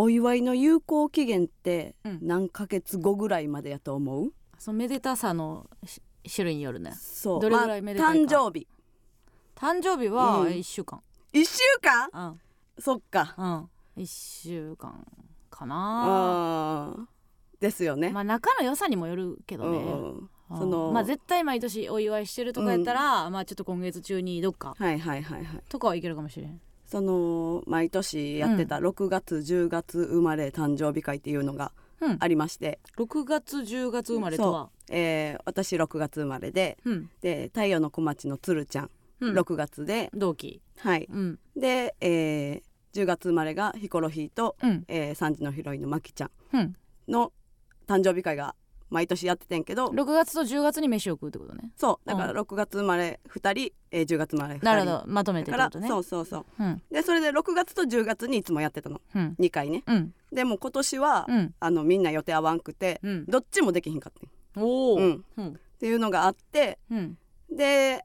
お祝いの有効期限ってうん。何ヶ月後ぐらいまでやと思う？そのめでたさのし種類によるね。そう。どれぐらいめでたいか。まあ誕生日。誕生日はうん。1週間。1週間？うん。そっか。うん。1週間かな。あー。ですよね、まあ仲の良さにもよるけどね、うんうん。その。まあ絶対毎年お祝いしてるとかやったら、まあちょっと今月中にどっかはいはいはいはい。とかはいけるかもしれんその毎年やってた6月10月生まれ誕生日会っていうのがうん。ありまして、6月10月生まれとは？えー私6月生まれでうん。で太陽の小町のつるちゃん、うん。6月で。同期。はい。うん。で、えー10月生まれがヒコロヒーと、うん。えー3時のヒロインのマキちゃんうん。の誕生日会が毎年やっててんけど。6月と10月に飯を食うってことね。そう。だからう6月生まれ2人、えー10月生まれ2人。なるほど。まとめてだからってことね。そうそうそう。うん。でそれで6月と10月にいつもやってたの。うん。2回ね。うん。でも今年は、うん。あのみんな予定合わんくて、うん。どっちもできひんかったん。おおっていうのがあってうん。で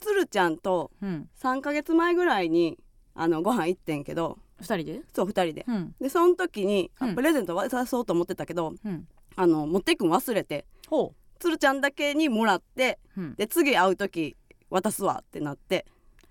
つるちゃんとうん。3ヶ月前ぐらいにあのご飯行ってんけど。2人で？そう2人で。うん。でその時に、プレゼント渡そうと思ってたけどうんあの持っていくん忘れて。ほつるちゃんだけにもらってううん。で次会う時渡すわってなって。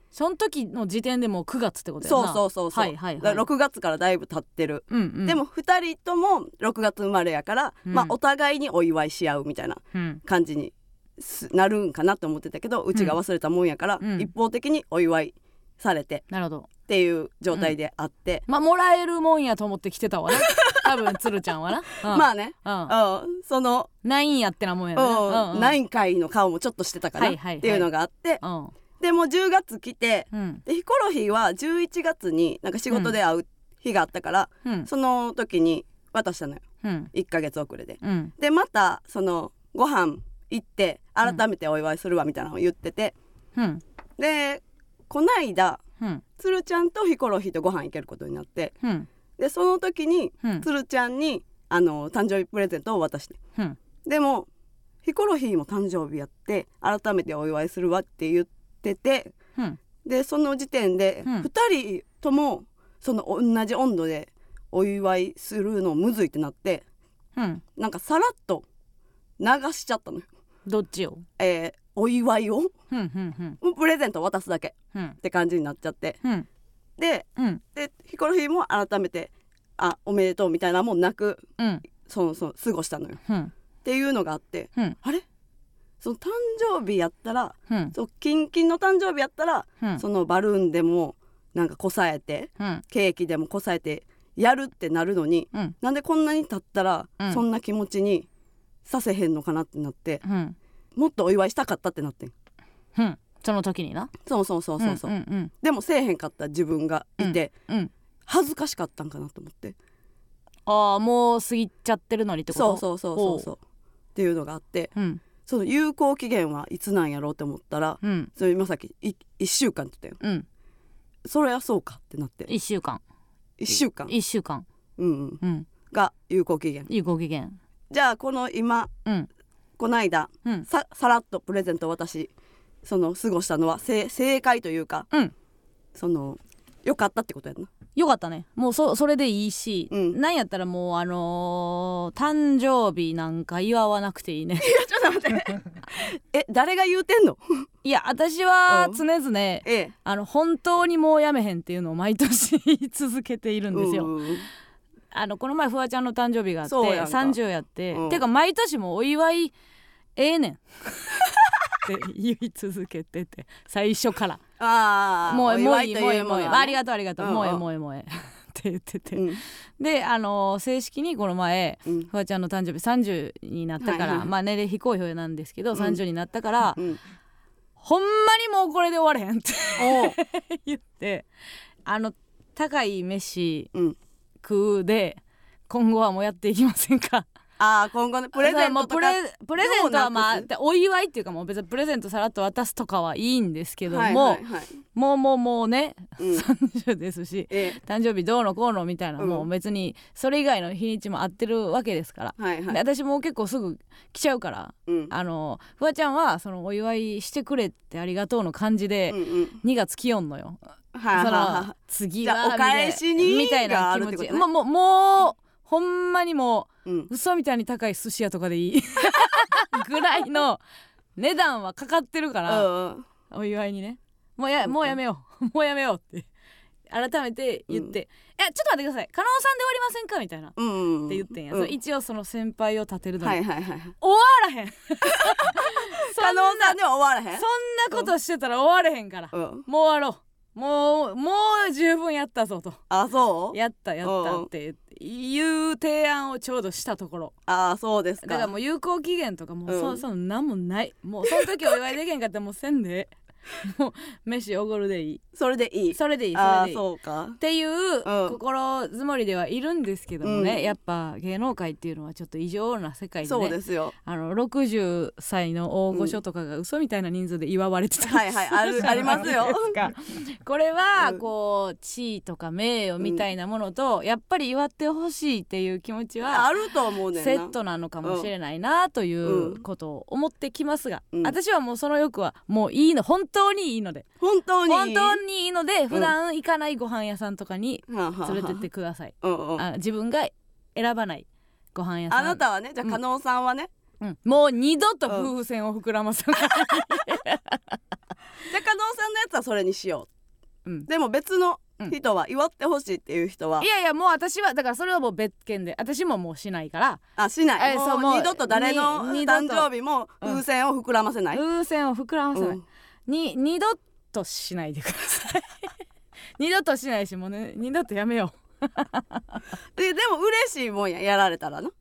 その時の時点でもう9月ってことやそうなそうそうそう、はいはいはい。だから6月からだいぶ経ってる、うんうん。でも2人とも6月生まれやから、うん。まあお互いにお祝いし合うみたいなうん。感じにすなるんかなと思ってたけどうちが忘れたもんやから、うん。一方的にお祝いされて。なるほど。っていう状態であって、まあもらえるもんやと思って来てたわな。多分つるちゃんはな、うん、まあね、あうん、その、ないんやってなもんやねうん。ナイン回の顔もちょっとしてたかな、はいはいはい。っていうのがあって。うん。でもう10月来てうん。でヒコロヒーは11月になんか仕事で会う日があったから、うん。その時に渡したのよ。うん。1ヶ月遅れで。うん。でまたそのご飯行って改めてお祝いするわみたいなのを言ってて、うん。でこないだうん。つるちゃんとヒコロヒーとご飯行けることになってうん。でその時にうん。つるちゃんにあの誕生日プレゼントを渡して。うん。でもヒコロヒーも誕生日やって改めてお祝いするわって言っててうん。でその時点でうん。2人ともその同じ温度でお祝いするのむずいってなってうん。なんかさらっと流しちゃったのよ、どっちよえーお祝いを？うんうんうん。もうプレゼント渡すだけ。うん。って感じになっちゃって。うん。でうん。でヒコロヒーも改めて「あおめでとう」みたいなのもなくうん。そのその過ごしたのよ。うん。っていうのがあってうん。あれ？その誕生日やったらうん。そうキンキンの誕生日やったら、うん。そのバルーンでもなんかこさえてうん。ケーキでもこさえてやるってなるのにうん。なんでこんなに経ったら、うん。そんな気持ちにさせへんのかなってなって。うんもっとお祝いしたかったってなってん。うん。その時にな。そうそうそうそうそう、んうんでもせえへんかった自分がいて、うんうん。恥ずかしかったんかなと思って。ああもう過ぎちゃってるのにってこと？そうそうそうそうそう。っていうのがあってうん。その有効期限はいつなんやろうって思ったら、うん。それ今さっきい1週間って言ったようん。それはそうかってなって。1週間。1週間、1週間。うんうん、うん。が有効期限。いいご機嫌じゃあこの今うんこの間うん。ささらっとプレゼントを私その過ごしたのは正正解というかうん。その良かったってことやんな。よかったね。もうそそれでいいし、うん。なんやったらもうあのー誕生日なんか祝わなくていいね。ちょっと待って。え誰が言うてんの？いや私はうん。常々ええ。あの本当にもうやめへんっていうのを毎年言い続けているんですよ。うんあのこの前フワちゃんの誕生日があってそうやんか。30やって、うん。てか毎年もお祝いええねん。って言い続けてて最初から。ああもうもういいともういいもういい、ありががとうありがとう、うんうん。もうええもうええもうええ。って言ってて、うん。であの正式にこの前うん。フワちゃんの誕生日30になったから、はいはいまあ年齢非公表なんですけど、うん。30になったから、うん。ほんまにもうこれで終われへんって 言ってあの高い飯うん。食うで今後はもうやっていきませんかああ今後ねプレゼントとかプレプレゼントはまあお祝いっていうかもう別にプレゼントさらっと渡すとかはいいんですけども、はいはいはい。もうもうもうね、うん。30ですしえ誕生日どうのこうのみたいな、うんもう別にそれ以外の日にちも合ってるわけですから、えはいはい。で私も結構すぐ来ちゃうからうん。あのフワちゃんはそのお祝いしてくれってありがとうの感じでうんうん。2月来よんのよ、はいはいそのはあはお返しにみたいな気持ち、ねもうもうもうほんまにもいうん。う嘘みたいに高い寿司屋とかでいい。ぐらいの値段はかかってるから、うんうん。お祝いにね。もうやもうやめよう。もうやめようって。改めて言って「えちょっと待ってください。加納さんで終わりませんか?」みたいな。うんうんって言ってんや、うん。それ一応その先輩を立てるのに、はいはいはいはい。終わらへん。そ 加納さんでは終わらへん？そんなことしてたら終われへんから、うん。もう終わろうもうもう十分やったぞと。あそう？やったやったっていう提案をちょうどしたところ。あそうですか。だからもう有効期限とかもうそ,、うん。その何もない。もうその時お祝いできへんかったらもうせんでもう飯おごるでいい？それでいい？それでいいそれでいい。っそうか。ていううん心づもりではいるんですけどもね、うん。やっぱ芸能界っていうのはちょっと異常な世界でそうねですよ。あの60歳の大御所とかが嘘みたいな人数で祝われてたりはいはいあるありますよですか。これはうんこう地位とか名誉みたいなものとやっぱり祝ってほしいっていう気持ちはあると思うねセットなのかもしれないなということを思ってきますが、うん。私はもうその欲はもういいの本当にいいので。本当に？本当にいいので普段行かないご飯屋さんとかに連れてってください、うんうん。あ自分が選ばないご飯屋さん。あなたはねじゃあうん。加納さんはね？うん。もう二度と夫婦線を膨らまさない、じゃあ加納さんのやつはそれにしよう。ん。うでも別の人は祝ってほしいっていう人は？いやいやもう私はだからそれはもう別件で。私ももうしないから。あしない。もえそうもうう二度と誰の誕生日も風船を膨らませない、風船を膨らまさない、うんに二度としないでください。二度としないしもうね二度とやめよ ででも嬉しいもんややられたらな。う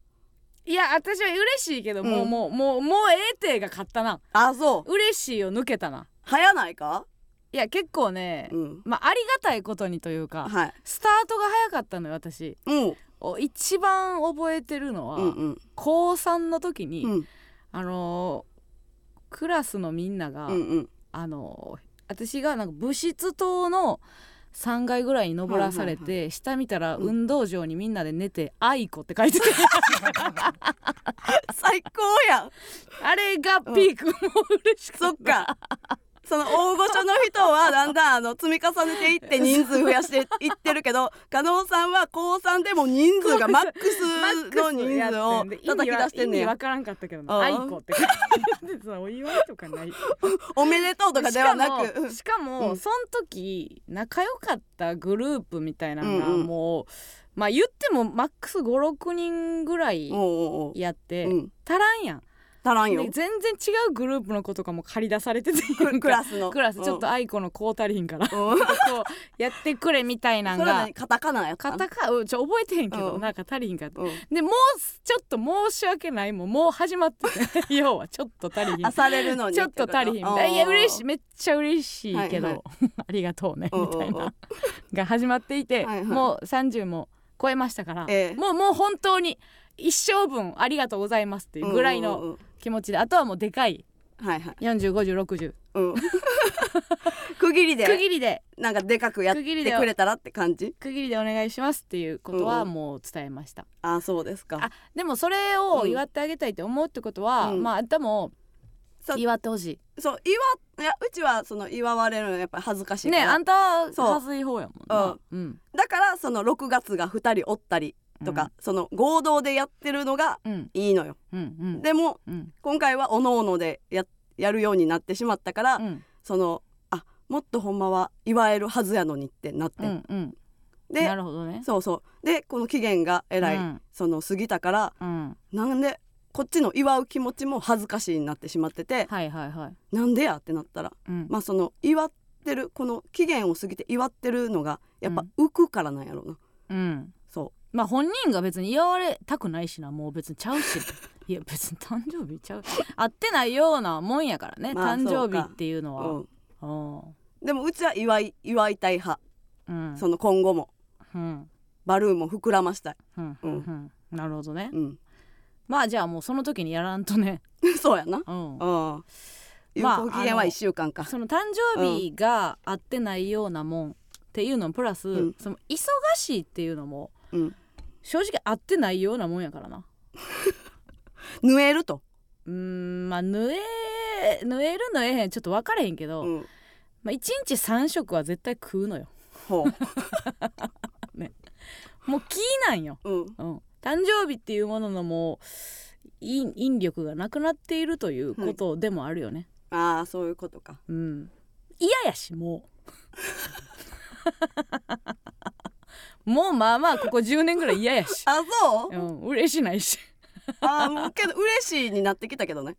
いや私は嬉しいけど、もううん。もうもうもうええてが勝ったな。あそう。嬉しいを抜けたな。早ないか？いや結構ね、うん。まあありがたいことにというかはい。スタートが早かったのよ私。うん。お一番覚えてるのは、うんうん。高3の時に、うん。あのークラスのみんなが、うんうんあのー私がなんか物質棟の3階ぐらいに登らされて、はい下見たらうん。運動場にみんなで寝て「愛子」って書いてて。最高やん。あれがピーク、もう嬉しかっそっかその大御所の人はだんだんあの積み重ねていって人数増やしていってるけど 加納さんは高3でも人数がマックスの人数を叩き出してんねや。意味わからんかったけどな。うん。愛子って書いててさお祝いとかない。おめでとうとかではなく。しかもうん。その時仲良かったグループみたいなのがうんうん。もう、まあ言ってもマックス56人ぐらいやって、うん。足らんやん足らんよ。で全然違うグループの子とかも借り出されててククラスの。クラス。ちょっと愛子の子足りひんから、うん。うんこうやってくれみたいなんが。何？カタカナやカタカうんちょ覚えてへんけど、うん。なんか足りひんかった。うん。でもうちょっと申し訳ないもん。もう始まってて。要はちょっと足りひん。あされるのにちょっと足りひんい。や嬉しい。めっちゃ嬉しいけど、はいはい。ありがとうね。みたいな。が始まっていてはいはい。もう30も超えましたから、ええ。もうもう本当に一生分ありがとうございますっていうぐらいのうんうんうん気持ちで。あとはもうでかい。はいはい。405060うん。区切り区で切りで。なんかでかくやってくれたらって感じ？区切りでお願いしますっていうことはもう伝えました、あそうですか。あでもそれを祝ってあげたいって思うってことは、うん。まああんたもそう。祝ってほしそう祝いやうちはその祝われるのやっぱり恥ずかしいいから。ねあんたそう。はずい方やもんな。うん。だからその6月が2人おったりとか、その合同でやってるのがうん。いいのよ。でもうん。今回はおのおのでややるようになってしまったから、うん。そのあもっとほんまは祝えるはずやのにってなって、でなるほどね。そうそう。でこの期限がえらい、うん。その過ぎたからうん。なんでこっちの祝う気持ちも恥ずかしいになってしまってて、はいはいはい。なんでやってなったらうん。まあその祝ってるこの期限を過ぎて祝ってるのがやっぱ浮くからなんやろうな、うん。そまあ本人が別に祝われたくないしなもう別にちゃうし。いや別に誕生日ちゃう。会ってないようなもんやからね、まあ誕生日っていうのう、は。うん、うん。でもうちは祝い祝いたい派、うん。その今後も。うん。バルーンも膨らましたい、うんうんうん。なるほどね。うん、まあじゃあもうその時にやらんとね。そうやな。うん。うん。有まあ効期限は1週間か、その誕生日が合ってないようなもんっていうのプラス、うん。その忙しいっていうのもうん、正直合ってないようなもんやからな。縫えると、うーんまあ縫え縫える縫えへんちょっと分かれへんけど、うん、まあ、1日3食は絶対食うのよ。ほ もう気なんよ、う、うん、うん、誕生日っていうもののもう引引力がなくなっているということでもあるよね、ああそういうことか。うん。嫌やしもう もうまあまあここ10年ぐらい嫌やし、あそう？うん、嬉しないし。あーもうけど嬉しいになってきたけどね。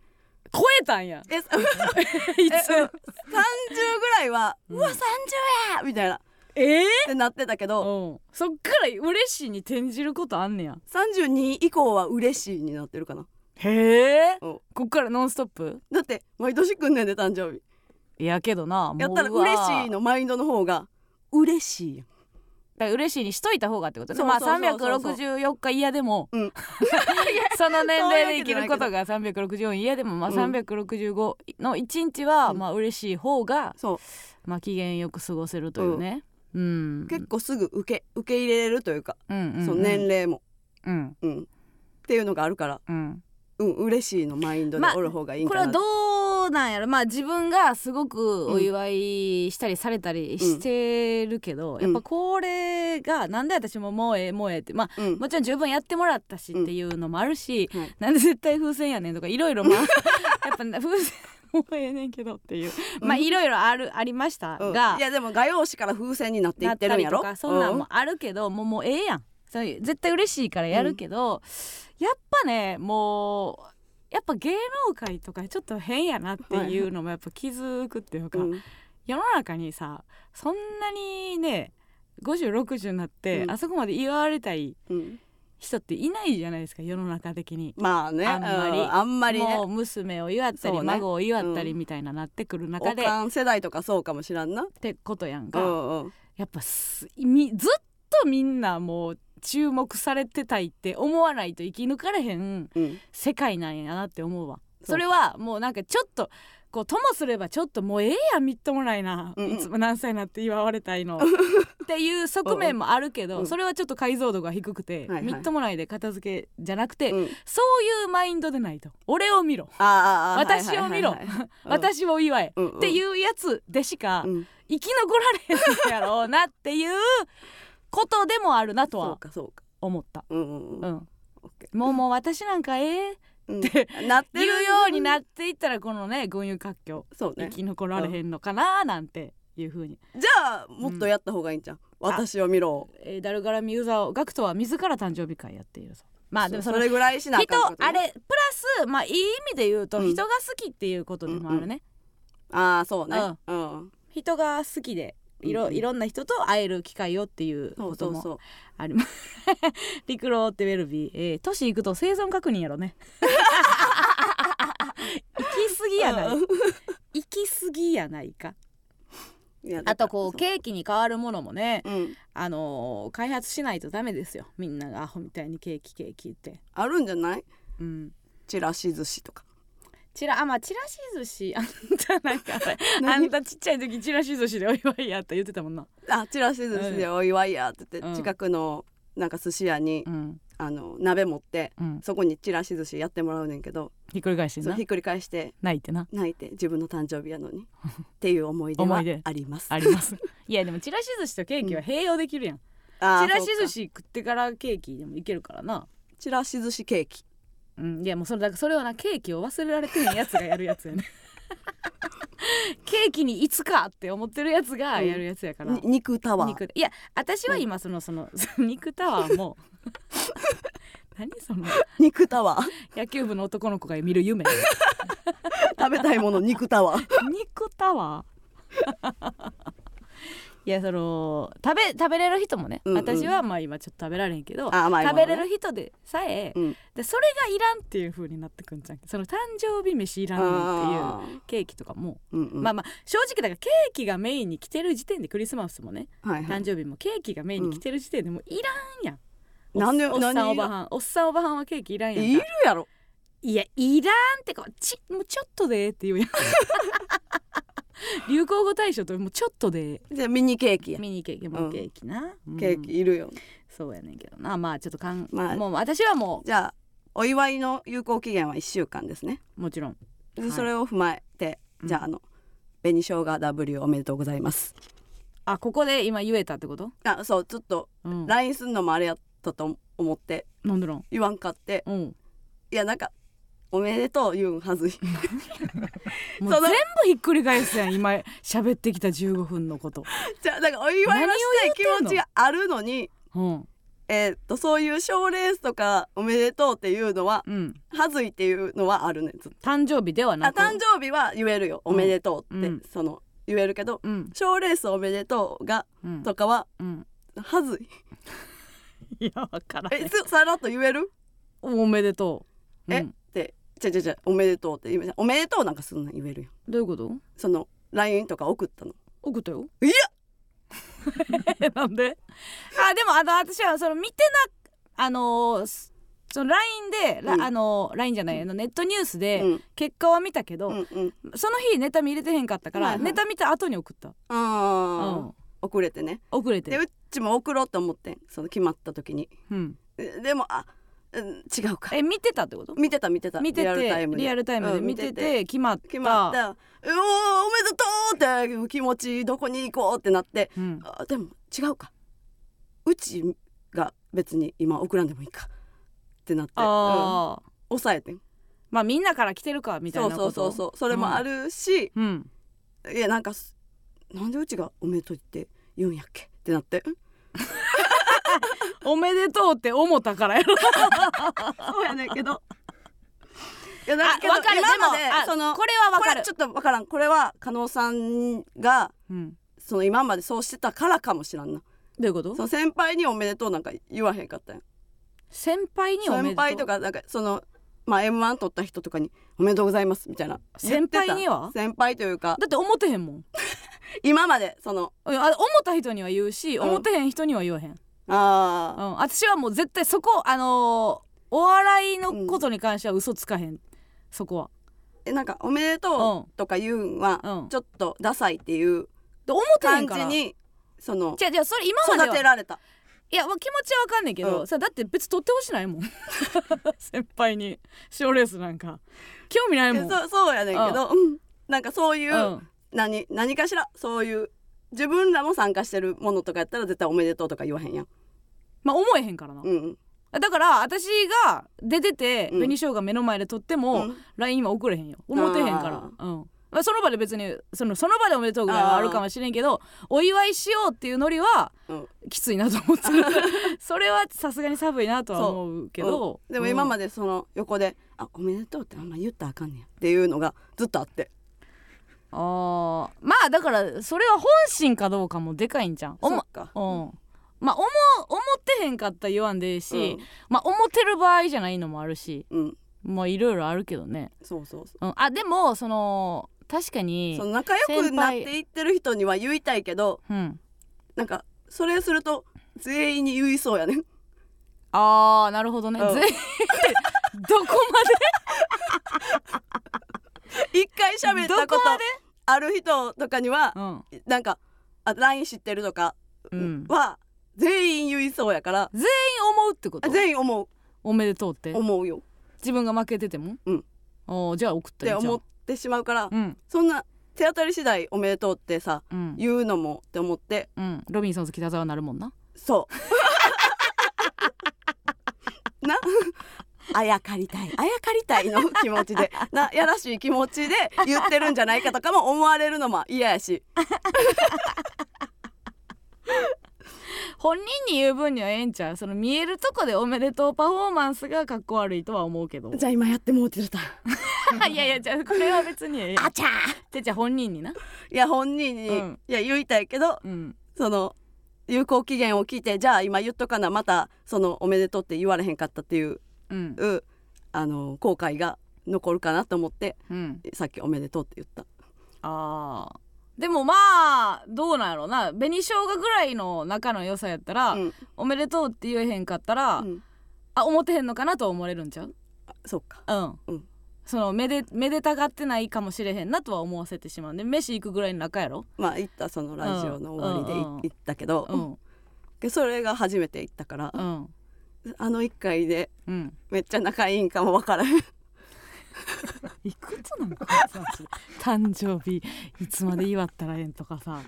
超えたんや。え いつ？30ぐらいは「うわ30や!」みたいな。っえてなってたけど。うん、そっから嬉しいに転じることあんねや。32以降は嬉しいになってるかな。へえ？うん。こっからノンストップ？だって毎年来んねんで誕生日。いやけどなやったら嬉しいのマインドの方が嬉しいやん。だから嬉しいにしといた方がってことね。まあそうそうそう364日嫌でも、うん。その年齢で生きることが364嫌でもまあうん。365の1日はうん。まあ嬉しい方がまあ機嫌よく過ごせるというね。うん。結構すぐ受け受け入れれるというか、うんうんうん。その年齢も、うん。うん、っていうのがあるから、うん。うん、嬉しいのマインドでまあおる方がいいんこれはかな、どうなんやろ。まあ自分がすごくお祝いしたりされたりしてるけど、ん。やっぱこれがなんで私ももうええもうええってまあうん。もちろん十分やってもらったしっていうのもあるし、はいなんで絶対風船やねんとかいろいろまあ やっぱな風船もうええねんけどっていう。まあいろいろあるありましたうん。が、いやでも画用紙から風船になっていなってるんやろ？とかそんなんもあるけど、もうもうええやん。そういう絶対嬉しいからやるけど、やっぱねもうやっぱ芸能界とかちょっと変やなっていうのもやっぱ気づくっていうか、うん。世の中にさそんなにね5060になって、うん。あそこまで祝われたいうん。人っていないじゃないですか世の中的に。まあねあんまり。うん。あんまりね。もう娘を祝ったり、ね。孫を祝ったりみたいななってくる中で、っおかん世代とかそうかもしらんな。てことやんうか、んうん。やっぱすみずっとみんなもう注目されてたいって思わないと生き抜かれへんうん。世界なんやなって思うわ。そう。それはもうなんかちょっとこうともすればちょっともうええやんみっともないな、うんうん。いつも何歳になって祝われたいの。っていう側面もあるけど、うんそれはちょっと解像度が低くて、はいはい。みっともないで片付けじゃなくて、うん。そういうマインドでないと。俺を見ろ、私を見ろ。私を祝え、うんうん。っていうやつでしかうん。生き残られへんやろうなっていうことでもあるなとそうはかそうか。思った。うんうんうん。うん、オッケもうもう私なんかええ。ーうん。なって言るうようになっていったらこのね群雄割拠そうね。生き残られへんのかななんていうふうに、じゃあもっとやった方がいいんじゃん。私を見ろ。えー、ダルガラミユーザーガクトは自ら誕生日会やっているそうまあでもそれぐらいしなあ人かんってことね。あれプラスまあいい意味で言うとうん。人が好きっていうことでもあるね、ああそうね。うん。人が好きでいろ,、いろんな人と会える機会をっていうそこともあります。陸路ってウェルビー、えー、都市行くと生存確認やろね。行き過ぎやない。うん行き過ぎやないか。あとこうケーキに変わるものもね、ううん。あのー開発しないとダメですよ。みんながアホみたいにケーキケーキ言って。あるんじゃない？うん。ちらし寿司とかちらあまあちらし寿司。あんたなんかあ何んたちっちゃい時ちらし寿司でお祝いやって言ってたもんな。あちらし寿司でお祝いやって言って、うん。近くのなんか寿司屋に、うん。あの鍋持ってうん。そこにちらし寿司やってもらうねんけどひっくり返してひっくり返して泣いてな。泣いて自分の誕生日やのにっていう思い出はあります。あります。いやでもちらし寿司とケーキは併用できるやん、あーちらしそうか寿司食ってからケーキでもいけるからな。ちらし寿司ケーキうんいやもうそれだからそれはなケーキを忘れられてへんやつがやるやつやね。ケーキにいつかって思ってるやつがやるやつやから、に肉タワー肉いや私は今そのその 肉タワーも 何その肉タワー野球部の男の子が見る夢。食べたいもの肉タワー肉タワーいやその食べ食べれる人もね、うんうん。私はまあ今ちょっと食べられへんけど、あまあ食べれる人でさえ、うん。でそれがいらんっていう風になってくんじゃんその誕生日飯いらんねんっていうあケーキとかも、ーうん。うんまあまあ正直だからケーキがメインに来てる時点でクリスマスもねはいはい。誕生日もケーキがメインに来てる時点でもういらんやん。なんでおっさんおばはん。おっさんおばはんはケーキいらんやんか。いるやろ。いやいらんってかちもうちょっとでって言うやん 流行語大賞ともうちょっとで。じゃあミニケーキや。ミニケーキもケーキな、うん。ケーキいるよ。そうやねんけどな。まあちょっとかん、まあもう私はもじゃあお祝いの有効期限は1週間ですね。うもちろん。ではい。それを踏まえて、うん。じゃああの紅生姜 W おめでとうございます。あここで今言えたってこと、あそうちょっとうん。LINE すんのもあれやったと思って。なんでなん？言わんかって。うん。いやなんかおめでとう言うんはず。い もう全部ひっくり返すやん今喋ってきた15分のこと。じゃあなんかお祝いをしたい気持ちがあるのにうん。えーっとそういう賞レースとかおめでとうっていうのはうん。はずいっていうのはあるねずっと。誕生日ではあなく。誕生日は言えるよ。おめでとうって、うん。その言えるけどうん。賞レースおめでとうがうんとかはうん。はずい。いやわからへん。えすさらっと言える？おめでとう、うえん、ってじゃじゃじゃおめでとうって言う。おめでとうなんかすんなん言えるよどういうこと？その LINE とか送ったの。送ったよ。いや！なんで？あでもあの私はその見てなあのーすその LINE で、ラうん。あのー LINE じゃないあのネットニュースでうん。結果は見たけど、うんうん。その日ネタ見れてへんかったから、はいはい。ネタ見た後に送った、うあー。ん、遅れてね。遅れて。でうちも送ろうと思ってん。その決まった時に。うん、えでもあうん違うか。え見てたってこと？見てた見てた。見ててリアルタイムで。リアルタイムでうん見てて。決まった。決まった。うおーおめでとうって気持ちどこに行こうってなって。うん、あでも違うか。うちが別に今送らんでもいいかってなって、抑えてん。まあみんなから来てるかみたいなこと？そうそうそうそう。それもあるし、うん。いやなんかすなんでうちがおめでとうって言うんやっけ？ってなって。うん おめでとうって思ったからやろ。そうやねんけど。いやだあけどわかる。今まででもあそのこれはわかる。これちょっとわからん。これは加納さんがうん。その今までそうしてたからかもしらんな。どういうこと？その先輩におめでとうなんか言わへんかったん。や先輩におめでとう？先輩とかなんかそのまあ M1 取った人とかにおめでとうございますみたいな。言ってた。先輩には先輩というか。だって思ってへんもん。今までそのあ思った人には言うし、うん。思ってへん人には言わへん、うん、あ私はもう絶対そこあのーお笑いのことに関しては嘘つかへん、そこは。ーえなんかおめでとうとか言うんはうん。ちょっとダサいっていう感じにそのじゃあじゃあそれ今までは。育てられた。いやまあ気持ちはわかんないけど、うん。さだって別に取ってほしないもん。先輩に。賞レースなんか。興味ないもん。えそうそうやねんけど、うん。なんかそういう、うん。何何かしらそういう自分らも参加してるものとかやったら絶対おめでとうとか言わへんやん。まあ思えへんからな、うんだから私が出ててうん。紅生姜目の前で撮っても、うん。LINE は送れへんよ。思ってへんから。うん。まあ、その場で別にそのその場でおめでとうぐらいはあるかもしれんけどお祝いしようっていうノリはうん。きついなと思ってる。それはさすがに寒いなとは思うけど、うん。でも今まで、でその横で「あおめでとう」ってあんま言ったらあかんねや。っていうのがずっとあって。あー。まあだからそれは本心かどうかもでかいんじゃんおもそっか。うんまあ思思ってへんかったら言わんでいいし、うん。まあ思ってる場合じゃないのもあるしうん。まあいろいろあるけどね、そうそうそう。ん、あでもその確かうにその仲良くなっていってる人には言いたいけどうん。なんかそれすると全員に言いそうやねん。あーなるほどね、うん。全員どこ 一回喋までったことどこまで？ある人とかにはうん。なんかあ LINE 知ってるとかうん。は全員言いそうやから。全員思うってこと？全員思う。おめでとうって？思うよ。自分が負けてても？うん。おーじゃあ送っってたらいいじゃん。思ってしまうからうん。そんな手当たり次第おめでとうってさうん、言うのもって思って。うん、ロビンソンズ北沢なるもんな？そう。な？あやかりたい。あやかりたいの気持ちで。な？やらしい気持ちで言ってるんじゃないかとかも思われるのも嫌やし本人に言う分にはええんちゃう？その見えるとこでおめでとうパフォーマンスがかっこ悪いとは思うけど。じゃあ今やってもうてるた いやいやじゃあこれは別にええ。あちゃじゃあじゃあ本人にな。いや本人に、うん。いや言いたいけどうん。その有効期限を聞いてじゃあ今言っとかなまたそのおめでとうって言われへんかったっていううん。うあの後悔が残るかなと思ってうん。さっきおめでとうって言った。あーでもまあどうなんやろうな。紅生姜ぐらいの仲の良さやったら、うん。おめでとうって言えへんかったら、うん。あ思ってへんのかなと思われるんちゃう？そっか。うん、うん。そのめでめでたがってないかもしれへんなとは思わせてしまう。で飯行くぐらいの仲やろ？まあ行ったそのラジオの終わりでいうんうん。行ったけど、うん。でそれが初めて行ったから、うん。あの一回でうん。めっちゃ仲いいんかもわからへん いくつなのこいつマジで誕生日いつまで祝ったらええんとかさ。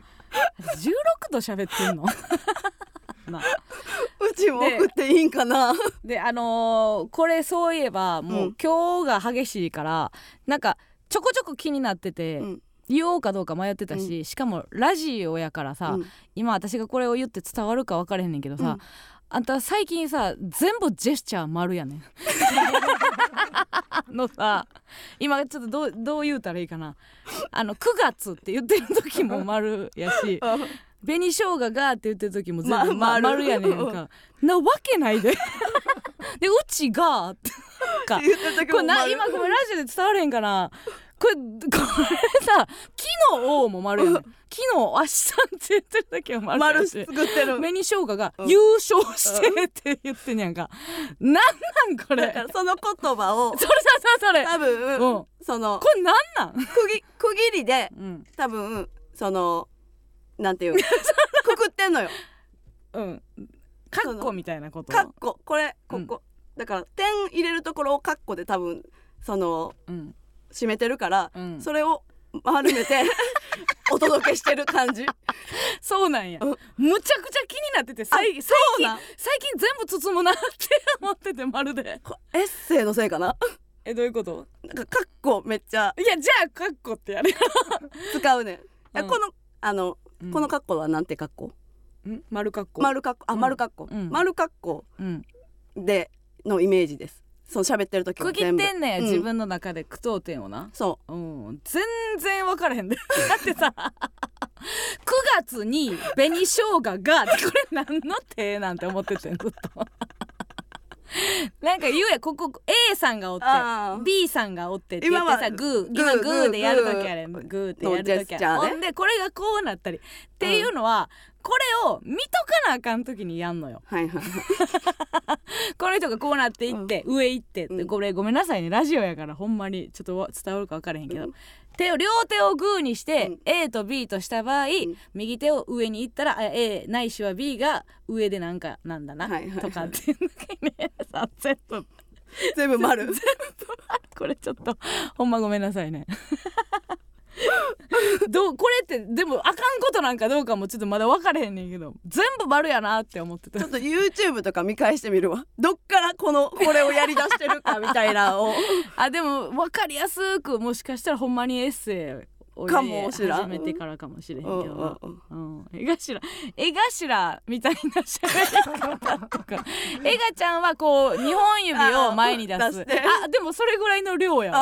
16度喋ってんの。な。うちも送っていいんかな？であのーこれそういえばもう、うん。今日が激しいからなんかちょこちょこ気になってて、うん。言おうかどうか迷ってたし、しかもラジオやからさ、うん。今私がこれを言って伝わるか分からへんねんけどさ、うんあんた最近さ全部ジェスチャー丸やねん。のさ今ちょっとどうどう言うたらいいかな。あの9月って言ってる時も丸やし 紅生姜がって言ってる時も全部、まま丸。やねんか。なわけないで。でうちがってか。言ってた時これな今これラジオで伝われへんかなこれこれさ昨日も丸やね。ん。昨日明日って言ってる時は丸や丸し作ってる紅生姜がうん。優勝してって言ってんやんか、なんなんこれ？だからその言葉を。それそれそれ。多分、うん。そのこれなんなん、区切区切りでうん。多分そのなんていうの？くくってんのよ。うん、カッコみたいなこと？カッコこれこうん。こ、だから点入れるところをカッコで多分そのうん締めてるから、うん、それを丸めて お届けしてる感じ。そうなんや、うん。むちゃくちゃ気になってて最最近そうなん？最近全部包むなって思っててまるで。こエッセイのせいかな？えどういうこと？なんかカッコめっちゃ。いやじゃあカッコってやれ使うねん、いやうん。このあの、うん。このカッコはなんてカッコ？ん？丸カッコ？丸カッコ。あうん。丸カッコ、うん。丸カッコうん。でのイメージですその喋ってる時は区切ってんねん、うん。自分の中で句読点をな。そう。ん。全然分からへん。でだってさ 9月に紅生姜がこれ何の手なんて思っててんずっと。なんか言うやここ A さんがおって B さんがおってって言ってさグー今グーでやるときあれグーってやるときのジェスチャーね。あれほんでこれがこうなったりっていうのは、これを見とかなあかん時にやんのよ。うはいはいはい 人がこうなっていって、上行ってって、うん。これごめんなさいねラジオやからほんまにちょっとわ伝わるか分からへんけど、うん。手を両手をグーにして、うん。A と B とした場合、ん。右手を上に行ったらあ A ないしは B が上でなんかなんだな、はいはいはい。とかっていうのがねさ全部。全部丸。これちょっとほんまごめんなさいね どうこれってでもあかんことなんかどうかもちょっとまだ分かれへんねんけど全部丸やなって思ってた。ちょっと YouTube とか見返してみるわ。どっからこのこれをやりだしてるかみたいなのを。あでも分かりやすくもしかしたらほんまにエッセイをかもしらん。始めてからかもしれへんけどな。うんうんうん、絵頭絵頭みたいな喋り方とか。絵がちゃんはこう2本指を前に出す。あでもそれぐらいの量や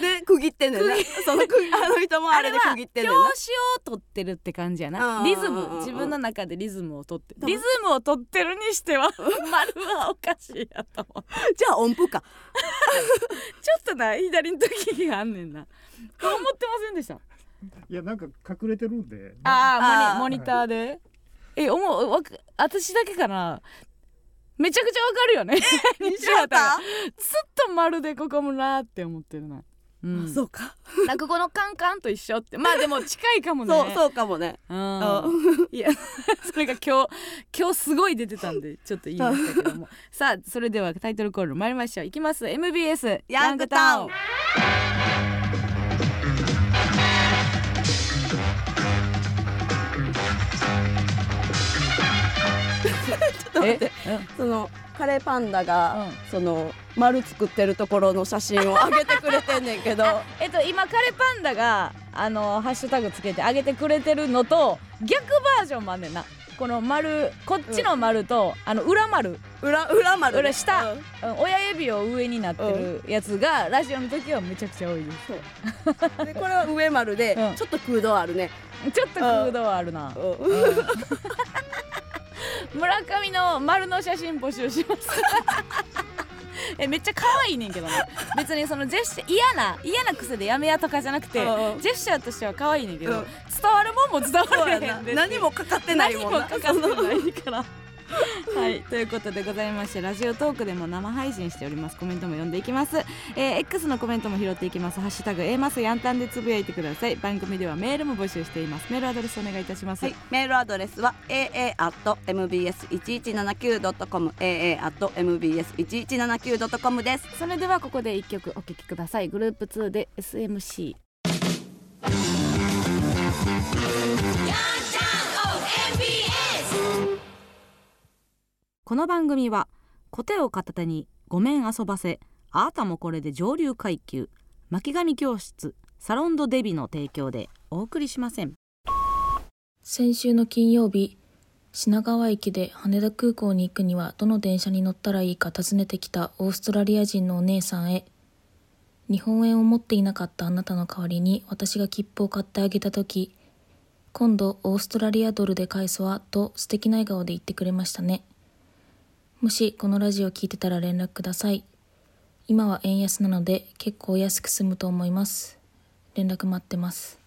で区切ってんね。んなその区あの人もあれでは区切ってんねんな表紙を取ってるって感じやな。うんリズム自分の中でリズムを取ってリズムを取ってるにしては 丸はおかしいやと思う。じゃあ音符か。ちょっとな左の時があんねんな思ってませんでした。いやなんか隠れてるんで。あああーモニモニターで。え思うわか私だけかな。めちゃくちゃわかるよね。西畑ずっと丸でここむなって思ってるな。うん。そうか。なんかこのカンカンと一緒って。まあでも近いかもね。そうそうかもね。うん。いや それが今日今日すごい出てたんでちょっと言いましたけども。さあそれではタイトルコール参りましょう。いきます。MBS ヤングタウンちょっと待って。そのカレーパンダが、うん。その丸作ってるところの写真を上げてくれてんねんけど。えっと今カレパンダがあのハッシュタグつけて上げてくれてるのと逆バージョンもあんねんな。この丸こっちの丸と、あの裏丸、裏裏丸ね。裏下。うん。うん親指を上になってるやつが、ラジオの時はめちゃくちゃ多いです。でこれは上丸で、うん。ちょっと空洞あるね、ちょっと空洞あるな、うん 村上の丸の写真募集します。えめっちゃ可愛いねんけどね。別にそのジェスチャー嫌な嫌な癖でやめやとかじゃなくてうんジェスチャーとしては可愛いねんけど、うん。伝わるもんも伝わらへんで。何もかかってないもんな。何もかかってないから はいということでございましてラジオトークでも生配信しております。コメントも読んでいきます、えー X のコメントも拾っていきます。ハッシュタグ A マスヤンタンでつぶやいてください。番組ではメールも募集しています。メールアドレスお願いいたします、はい、メールアドレスは aa.mbs1179.com aa.mbs1179.com です。それではここで一曲お聴きください。グループ2で SMC この番組はコテを片手にごめん遊ばせあなたもこれで上流階級巻紙教室サロンドデビの提供でお送りしません。先週の金曜日品川駅で羽田空港に行くにはどの電車に乗ったらいいか尋ねてきたオーストラリア人のお姉さんへ日本円を持っていなかったあなたの代わりに私が切符を買ってあげた時今度オーストラリアドルで返すわと素敵な笑顔で言ってくれましたね。もしこのラジオ聞いてたら連絡ください。今は円安なので結構安く済むと思います。連絡待ってます。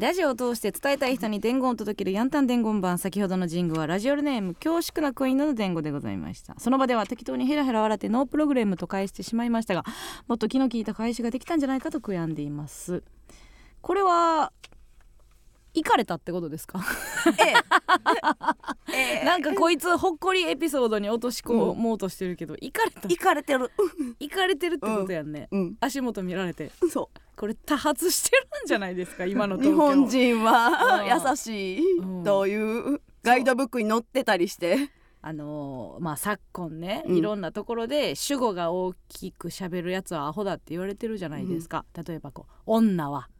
ラジオを通して伝えたい人に伝言を届けるヤンタン伝言版。先ほどのジングはラジオネーム恐縮なクイーンの伝言でございました。その場では適当にヘラヘラ笑ってノープログラムと返してしまいましたがもっと気の利いた返しができたんじゃないかと悔やんでいますこれは行かれたってことですか？ええ。ええ。なんかこいつほっこりエピソードに落とし込もうとしてるけど行かれた。行かれてる。行かれてるってことやんね、うん。足元見られて。そこれ多発してるんじゃないですか？今のう東京。日本人はうん。優しい。うん。というガイドブックに載ってたりして。あのーまあ昨今ね、うん。いろんなところで主語が大きく喋るやつはアホだって言われてるじゃないですか、例えばこう「女は。うんうん」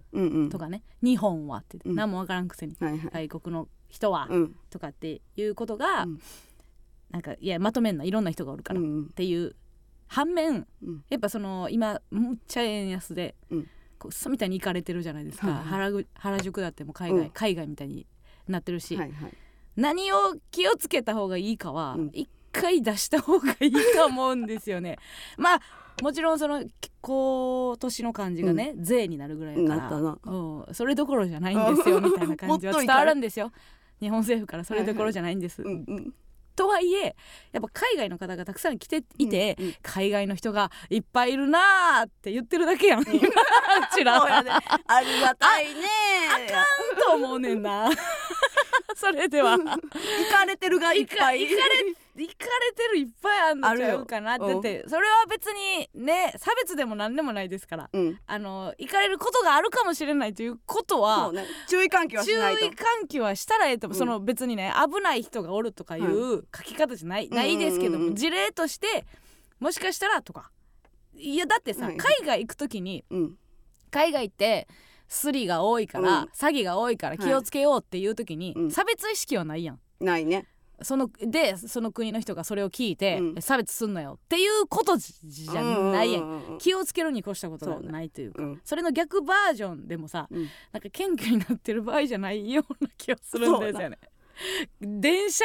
とかね「日本は」って。うん。何もわからんくせに、外国の人はうん。とかっていうことが、うん。なんかいやまとめんないろんな人がおるからっうん。ていう反面うん。やっぱその今むっちゃ円安で、うん。こうそうみたいに行かれてるじゃないですか、原宿だってもう海外、うん。海外みたいになってるし、何を気をつけた方がいいかはうん。一回出した方がいいと思うんですよね。まあもちろんその今年の漢字がね、税になるぐらいだから。うん、それどころじゃないんですよみたいな感じは。伝わるんですよ。日本政府からそれどころじゃないんです。うんうん。とはいえやっぱ海外の方がたくさん来ていて、うんうん海外の人がいっぱいいるなーって言ってるだけやん。今ちら。そうやね。ありがたいね。と思うねんな。それでは。行かれてるがいっぱい。行かれ行かれてるいっぱいあんのちゃうかな。あるよだってそれは別にね差別でも何でもないですから。うん。あの行かれることがあるかもしれないということそはうね。注意喚起は注しないと。意喚起はしたらええと思う、うん。その別にね危ない人がおるとかいう書き方じゃない、ないですけどうんうんうんも事例としてもしかしたらとか。いやだってさ、はい海外行く時にうん。海外ってスリが多いから、うん。詐欺が多いから気をつけようっていう時に、うん。差別意識はないやん。ないねそのでその国の人がそれを聞いて、うん。差別すんなよっていうことじじゃないやん、気をつけるに越したことがないというか。うん。それの逆バージョンでもさうん。なんか謙虚になってる場合じゃないような気がするんですよね。電車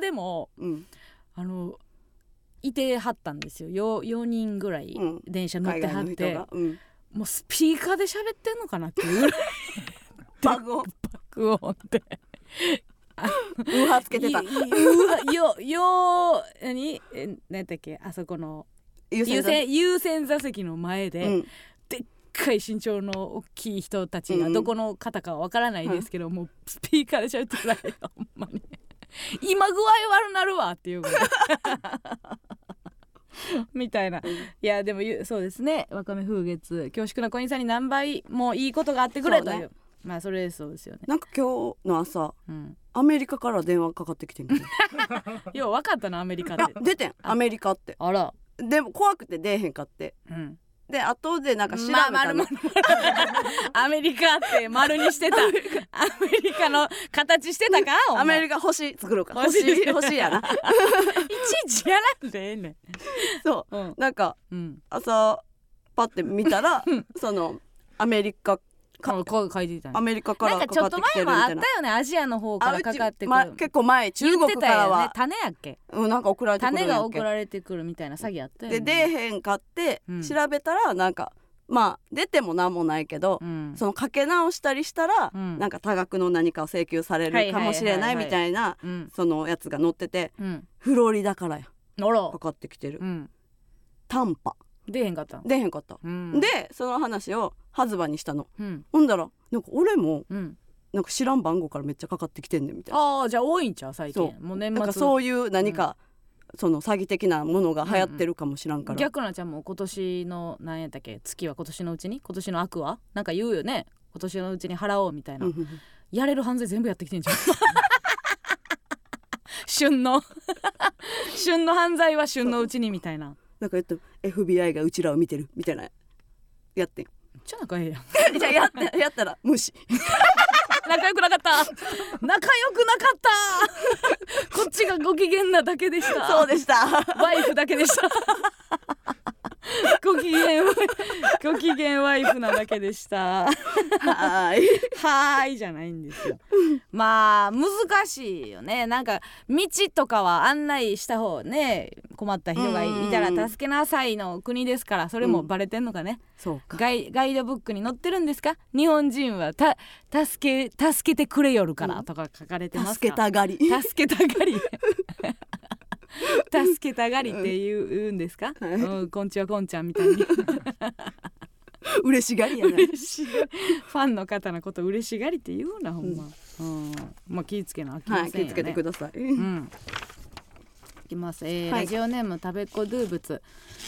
でもうん。あのいてはったんですよ。4, 4人ぐらいうん。電車乗っ海外の人てはって、が。うん。もうスピーカーで喋ってんのかなっていうぐらい。爆音爆音でウーハーつけてた。よよ何？え何やったっけ？あそこの優優先優先座席の前で、うん。でっかい身長の大きい人たちがうん。どこの方かはわからないですけど、もうスピーカーで喋ってくださいよほんまに。今具合悪なるわっていうぐらい。みたいな、いやでもゆそうですね。わかめ風月。恐縮な小人さんに何倍もいいことがあってくれというまあそれそうですよね、なんか今日の朝うん、アメリカから電話かかってきてんけど。よう分かったなアメリカっあて出てん。アメリカって。あら。でも怖くて出えへんかって。うん。で後でなんか調べまあたの、丸々アメリカって丸にしてた。アメリカの形してたかアメリカ星作ろうか。星。星星やな。いちいちやらんでええねん。そう。うん。なんかうん。朝パッて見たらそのアメリカか書いてたね。アメリカかなんかちょっとらかかってきて前もあったよねアジアの方からかかってくる。あうちま結構前中国からは、言ってたよね種やっけ？うん、なんか送られてくるん種が送られてくるみたいな詐欺あったよね。で出えへんかってうん。調べたらなんか、まあ出ても何もないけど、うん。そのかけ直したりしたら、うん。なんか多額の何かを請求されるかもしれないみたいなうん。そのやつが載っててうん。フロリダからや。あら。かかってきてる、うん。タンパ出えへんかったん？出へんかった、うん。でその話をハズバにしたの。うん。ほんだらなんか俺もうん。なんか知らん番号からめっちゃかかってきてんねんみたいな。ああじゃあ多いんちゃう？最近。もう年なんか末そういう何か、その詐欺的なものが流行ってるかもしらんから、逆なちゃんも今年の何やったっけ？月は今年のうちに？今年の悪は？なんか言うよね。今年のうちに払おうみたいな、うんうん。やれる犯罪全部やってきてんじゃん。旬の。旬の犯罪は旬のうちにみたいななんか言って FBI がうちらを見てるみたいな。やってん。めっちゃ仲ええやん。じゃあやったやったら無視。仲良くなかった。仲良くなかった。こっちがご機嫌なだけでした。そうでした。ワイフだけでした ご機嫌ご機嫌ワイフなだけでした。はーい。はーいじゃないんですよ。まあ難しいよね。なんか道とかは案内した方ね困った人がいたら助けなさいの国ですからそれもバレてんのかね、そうか。ガイガイドブックに載ってるんですか？日本人はた助け助けてくれよるからとか書かれてますか助けたがり。助けたがり 助けたがりって言うんですか、はい。うん、こんちはこんちゃんみたいに。嬉しがりやな。嬉しが ファンの方のこと嬉しがりって言うなほんま、うん。まあ気ぃつけなあきませんよね、はい気をつけてください、うん。いきます、えーはい。ラジオネーム食べっ子ドゥーブツ、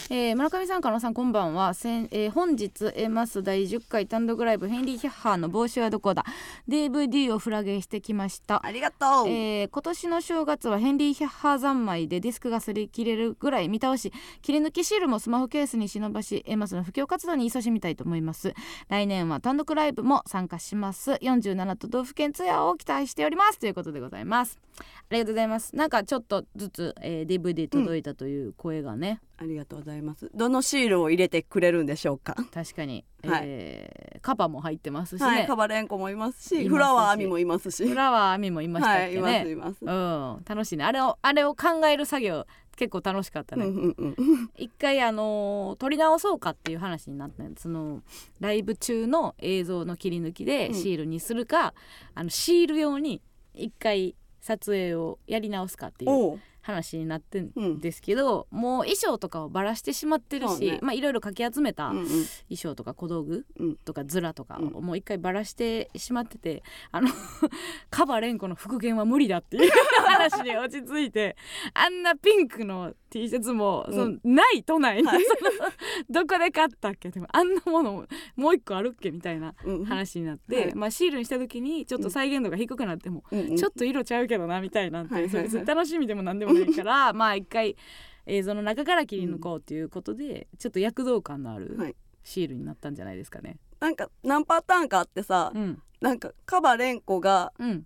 えー村上さん加納さんこんばんは。せん、えー本日エマス第10回単独ライブヘンリー・ヒャッハーの帽子はどこだ。DVD をフラゲしてきました。ありがとう、えー今年の正月はヘンリー・ヒャッハー三昧でディスクが擦り切れるぐらい見倒し。切り抜きシールもスマホケースに忍ばしエマスの布教活動に勤しみたいと思います。来年は単独ライブも参加します。47都道府県ツアーを期待しております。ということでございます。ありがとうございます。なんかちょっとずつ、えー DVD 届いたという声がね、ありがとうございます。どのシールを入れてくれるんでしょうか？確かに、はい。えーカバも入ってますしね、はいカバレンコもいますしフラワーアミもいますし。フラワーアミもいましたっはいいけね、ますいます、うん。楽しいね。あれをあれを考える作業結構楽しかったね、うんうんうん一回あのー撮り直そうかっていう話になったそのライブ中の映像の切り抜きでうん。シールにするか、あのシール用に一回撮影をやり直すかっていう話になってんうん。ですけど、もう衣装とかをばらしてしまってるし、ね。まあいろいろかき集めたうんうん。衣装とか小道具うん。とかズラとかをうもう一回ばらしてしまってて、あの カバレンコの復元は無理だっていう話に落ち着いてあんなピンクの T シャツも、うん。そのない都内に、はい。どこで買ったっけ？でもあんなものもう一個あるっけ？みたいなうん話になって、はい。まあ、シールにした時にちょっと再現度が低くなっても、うんうんちょっと色ちゃうけどなみたいなんて、はいはいはい。それ別に楽しみでもなんでもないから まあ一回映像の中から切り抜こうということで、ちょっと躍動感のあるはい。シールになったんじゃないですかね。なんか何パターンかあってさ、うん、なんかカバレンコがうん、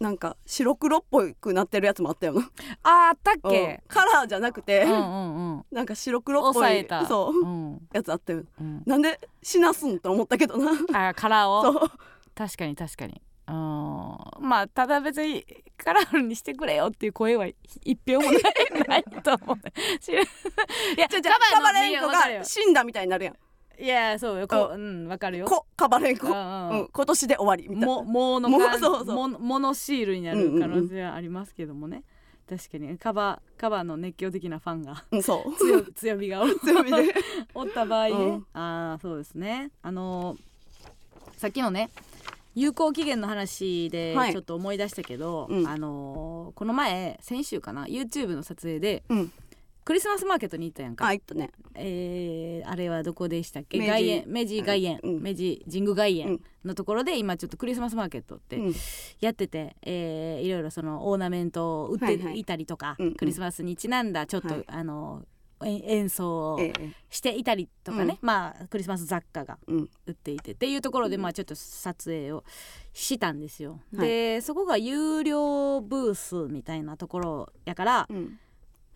なんか白黒っぽくなってるやつもあったよ。なああったっうん。け、カラーじゃなくて、うんうんうん。なんか白黒っぽいそう。うん。やつあったようん、なんで死なすんと思ったけどな。あーカラーを？そう。確かに確かに。うん。まあただ別にカラフルにしてくれよっていう声は一票もないないと思う。い。やカバレンコが死んだみたいになるやんいやそうよ。こううんわかるよ。こカバレンコ、ううん。んうんん、今年で終わりみたいな。もものもかそうそう。もものシールになる可能性はありますけどもね、確かにカバカバの熱狂的なファンがうんそう。強強火が 強火で。おった場合ね、うん。ああそうですね。あのーさっきのね有効期限の話ではい。ちょっと思い出したけど、うん。あのーこの前先週かな YouTube の撮影でうんクリスマスマーケットに行ったやんか、あいっとね。えーあれはどこでしたっけ？外苑明治外苑、うん。明治神宮外苑うん。のところで今ちょっとクリスマスマーケットってうん。やってて、えーいろいろそのオーナメントを売ってはいはいいたりとか、うんうん。クリスマスにちなんだちょっと、はい。あのえ演奏をええしていたりとかね、まあクリスマス雑貨がうん。売っていてっていうところでまあちょっと撮影をしたんですよ。はい。でそこが有料ブースみたいなところやからうん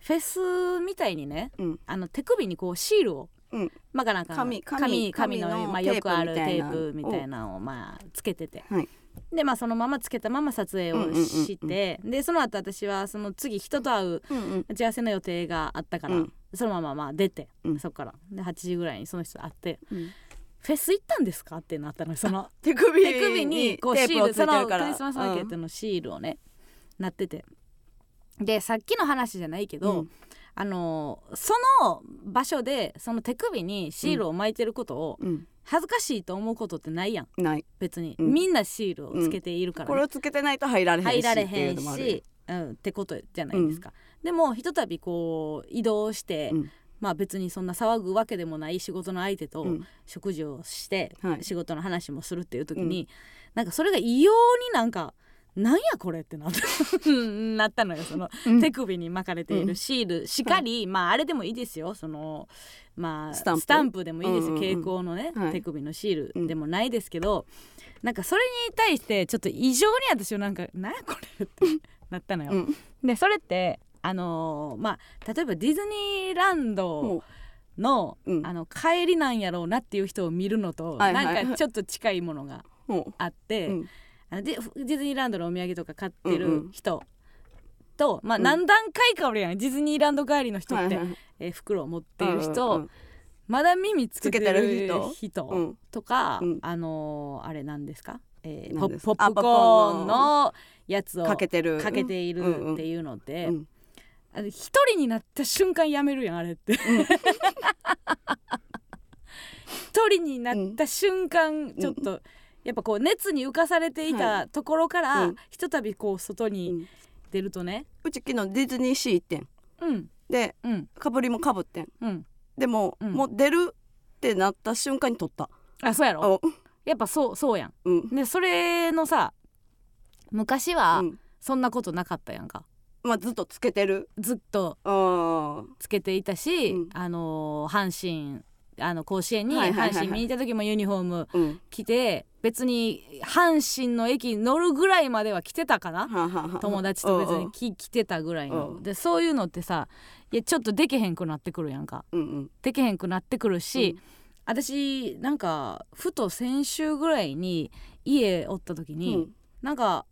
フェスみたいにねうん。あの手首にこうシールをうん。まあなんか紙紙紙紙のまあ、よくあるテテープみたいなのをまあつけてて、はい。でまあそのままつけたまま撮影をして、でその後私はその次人と会ううんうん。打ち合わせの予定があったから、うん。そのまままあ出て、うん。そっから。で8時ぐらいにその人と会ってうん「フェス行ったんですか?」ってなったのよその 手首にこうシテールそのクリスマスマーケットのシールをね、なっててでさっきの話じゃないけど、うん。あのその場所でその手首にシールを巻いてることをうん。恥ずかしいと思うことってないやん。ない。別に、うん。みんなシールをつけているから。ね、これをつけてないと入られへんし入られへんし、うん、ってことじゃないですか、でもひとたびこう移動して、うん。まあ別にそんな騒ぐわけでもない仕事の相手とうん。食事をして、はい。仕事の話もするっていう時に、なんかそれが異様になんかなんやこれってなった。なったのよその、うん。手首に巻かれているシール。しかり、まああれでもいいですよ。そのまあスタンプ。でもいいですよ、うんうんうん。蛍光のね、はい。手首のシールでもないですけど、なんかそれに対してちょっと異常に私はなんか「なんやこれ」ってなったのよ。うん。でそれってあのーまあ例えばディズニーランドの,、うん。あの帰りなんやろうなっていう人を見るのと、はいはいなんかちょっと近いものがもあって、うんあのディズニーランドのお土産とか買ってるうんうん。人と、まあ、うん。何段階かおるやん、ディズニーランド帰りの人って、はいはいえー袋を持っている人、うんうんまだ耳つけてるる人？人うん。とか、うん。あのーあれなんですか、えーポポップコーンのやつをかけてる。かけているっていうのって、うんあの一人になった瞬間やめるやんあれって。一人になった瞬間、ちょっとやっぱこう熱に浮かされていたところから、うん。ひとたびこう外うにん。出るとね。うち昨日ディズニーシー行ってん。うん。でうん。かぶりもかぶってん。うん。でも、うん。もう出るってなった瞬間に撮った。あそうやろ？あやっぱそうそうやん。うん。でそれのさ昔はうん。そんなことなかったやんか。まあずっとつけてる。ずっとあつけていたし、うん。あのー阪神あの甲子園に阪神見に行った時もユニフォームうん。着て別に阪神の駅乗るぐらいまでは来てたかな？友達と別にき来てたぐらいの。うん。でそういうのってさいやちょっとできへんくなってくるやんか。うんうん。できへんくなってくるし、私なんかふと先週ぐらいに家おった時に、うん。なんか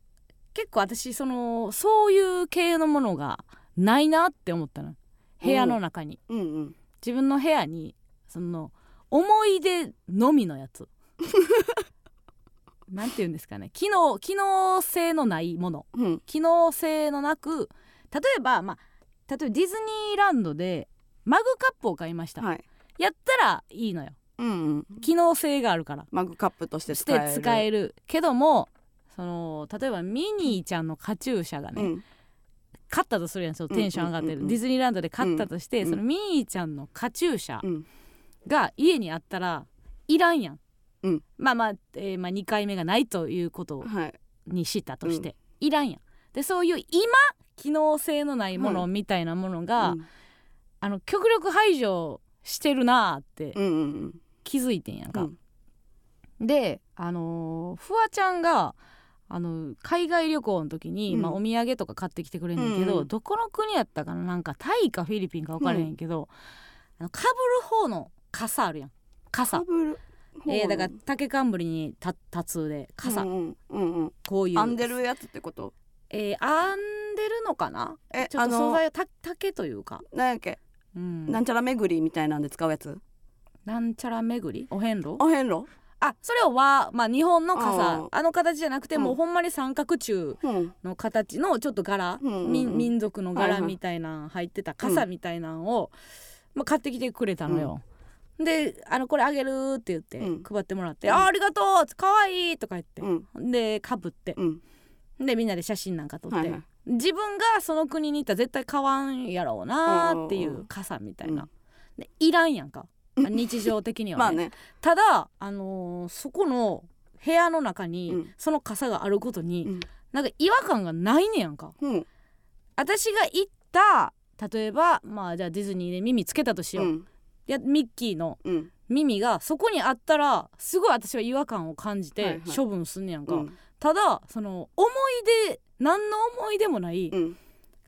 結構私そのそういう系のものがないなって思ったの。部屋の中に、うんうん。自分の部屋にその思い出のみのやつ。なんて言うんですかね。機能機能性のないもの。うん。機能性のなく例えばまあ例えばディズニーランドでマグカップを買いました、はい。やったらいいのよ。うんうん。機能性があるから。マグカップとしてし使える。て使える。けどもその例えばミニーちゃんのカチューシャがね、うん。買ったとするやん。テンション上がってる、うんうんうんうん。ディズニーランドで買ったとして、うん。そのミニーちゃんのカチューシャうんが家にあったらいらんやん、うん。まあまあ、えーまあ2回目がないということはい。にしたとして、いらんやん。でそういう今機能性のないものみたいなものが、うん。あの極力排除してるなーってうんうん気づいてんやんか、うん。であのーフワちゃんがあの海外旅行の時に、うん。まあ、お土産とか買ってきてくれんねんけど、うんうんどこの国やったかななんかタイかフィリピンか分からへんけど、あのかぶる方の傘あるやん。傘。えー、だから竹冠にた立つで傘、うんうんうんうん。こういう。編んでるやつってこと？えー、編んでるのかな？えちょっと素材はた竹というか、なんやっけ？うん、なんちゃら巡りみたいなんで使うやつ？なんちゃら巡り？お遍路？お遍路？あそれを和、まあ、日本の傘。ああの形じゃなくて、うん。もうほんまに三角柱うん。の形のちょっと柄、うん民民族の柄みたいなの入ってた傘みたいなのを、まあ、買ってきてくれたのよ。であのこれあげるって言ってうん。配ってもらって「うん。あありがとうかわいい!」とか言って、うん。でかぶってうん。でみんなで写真なんか撮って、はいはい。自分がその国に行ったら絶対買わんやろうなーっていう傘みたいな、でいらんやんか。日常的にはね, まあね。ただ、あのーそこの部屋の中にうん。その傘があることに、うん。なんか違和感がないねやんか。うん。私が行った例えばまあじゃあディズニーで耳つけたとしよう、やミッキーのうん。耳がそこにあったらすごい私は違和感を感じはいはい。て処分すんねやんか、うん。ただその思い出何の思い出もないうん。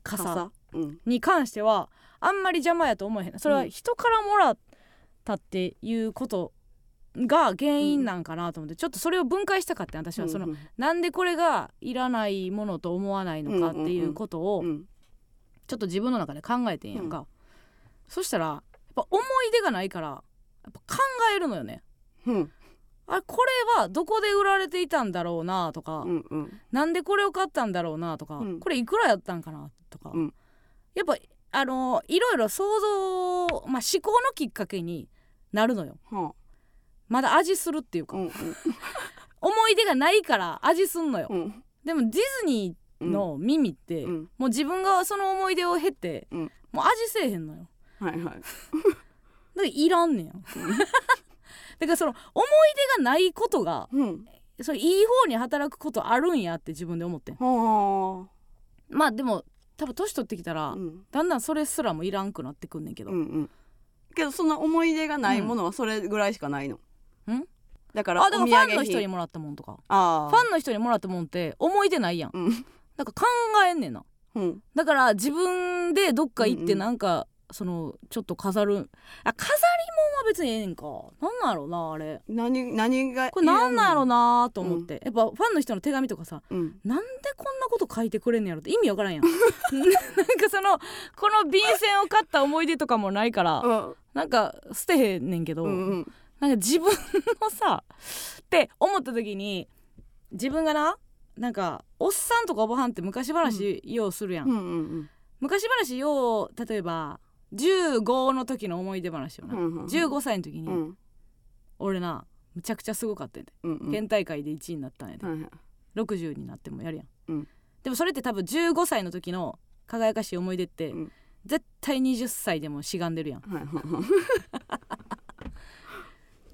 傘に関してはあんまり邪魔やと思えへん。それは人からもらったっていうことが原因なんかなと思ってちょっとそれを分解したかった私は。その、うんなんでこれがいらないものと思わないのかっていうことをうんちょっと自分の中で考えてんやんか、そしたらぱ思い出がないからやっぱ考えるのよね。うん。あれこれはどこで売られていたんだろうなとか、うんうん。なんでこれを買ったんだろうなとか、うん。これいくらやったんかなとか、うん。やっぱあのいろいろ想像、まあ、思考のきっかけになるのよ。はまだ味するっていうか、あうん。思い出がないから味すんのよ、うん。でもディズニーの耳って、うん。もう自分がその思い出を経て、うん。もう味せえへんのよはいはい。だからいらんねん だからその思い出がないことがうん。それいい方に働くことあるんやって自分で思ってん。はまあでも多分年取ってきたら、あうん。だんだんそれすらもいらんくなってくんねんけど、うんうん。けどそんな思い出がないものはそれぐらいしかないの。ん？だからファンの人に品もらったもんとか。あファンの人にもらったもんって思い出ないやん。ンうん。だから考えんねんな。うん。だから自分でどっか行ってうんうん。なんか、そのちょっと飾る。あ飾り物は別にええねんか。なんなんやろなあれ。何何がこれなんなんやろなと思って、やっぱファンの人の手紙とかさうん。なんでこんなこと書いてくれんねやろって意味わからんやん。なんかそのこの便箋を買った思い出とかもないから、うん。なんか捨てへんねんけど、うんうん。なんか自分のさって思った時に自分がななんかおっさんとかおばはんって昔話ようするやん、うんうん。昔話よう例えば15の時の思い出話をな、うんうん15歳の時に、うん。俺なむちゃくちゃすごかったんやで、うんうん。県大会で1位になったんやで、はいはい。60になってもやるやん、うん。でもそれって多分15歳の時の輝かしい思い出って、うん。絶対20歳でもしがんでるやん。はいはい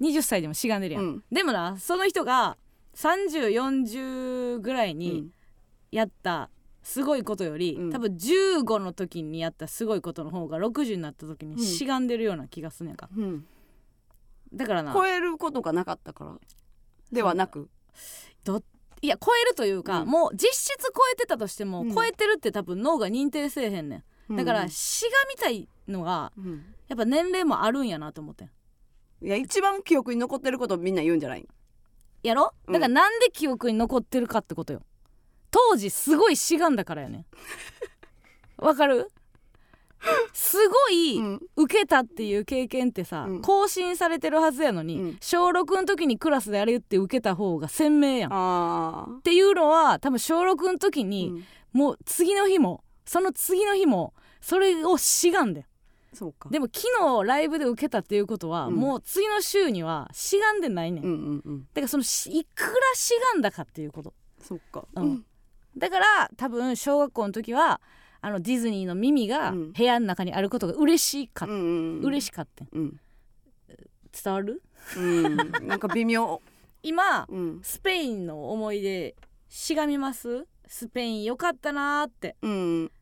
20歳でもしがんでるやん、うん。でもなその人が3040ぐらいにやったすごいことより、うん。多分15の時にやったすごいことの方が60になった時うん。にしがんでるような気がすんねんか、うん。だからな。超えることがなかったから？ではなく？いや超えるというか、うん。もう実質超えてたとしても、うん。超えてるって多分脳が認定せえへんねん。だから、うんしがみたいのがうん。やっぱ年齢もあるんやなと思ってん。いや一番記憶に残ってることをみんな言うんじゃない？やろ？うん。だからなんで記憶に残ってるかってことよ当時すごいしがんだからやねわかる？すごいうん。受けたっていう経験ってさ、うん。更新されてるはずやのに、うん。小6の時にクラスであれ言って受けた方が鮮明やん。っていうのは多分小6の時に、うん。もう次の日もその次の日もそれをしがんでそうか。でも昨日ライブで受けたっていうことは、うん。もう次の週にはしがんでないねん、うんうんうん。だからそのしいくらしがんだかっていうこと。そうか。うんだから多分小学校の時はあのディズニーの耳がうん。部屋の中にあることが嬉しかっうんうん嬉しかった。んうん。伝わる？うん。なんか微妙。今うん。スペインの思い出しがみます？スペインよかったなーって。うん。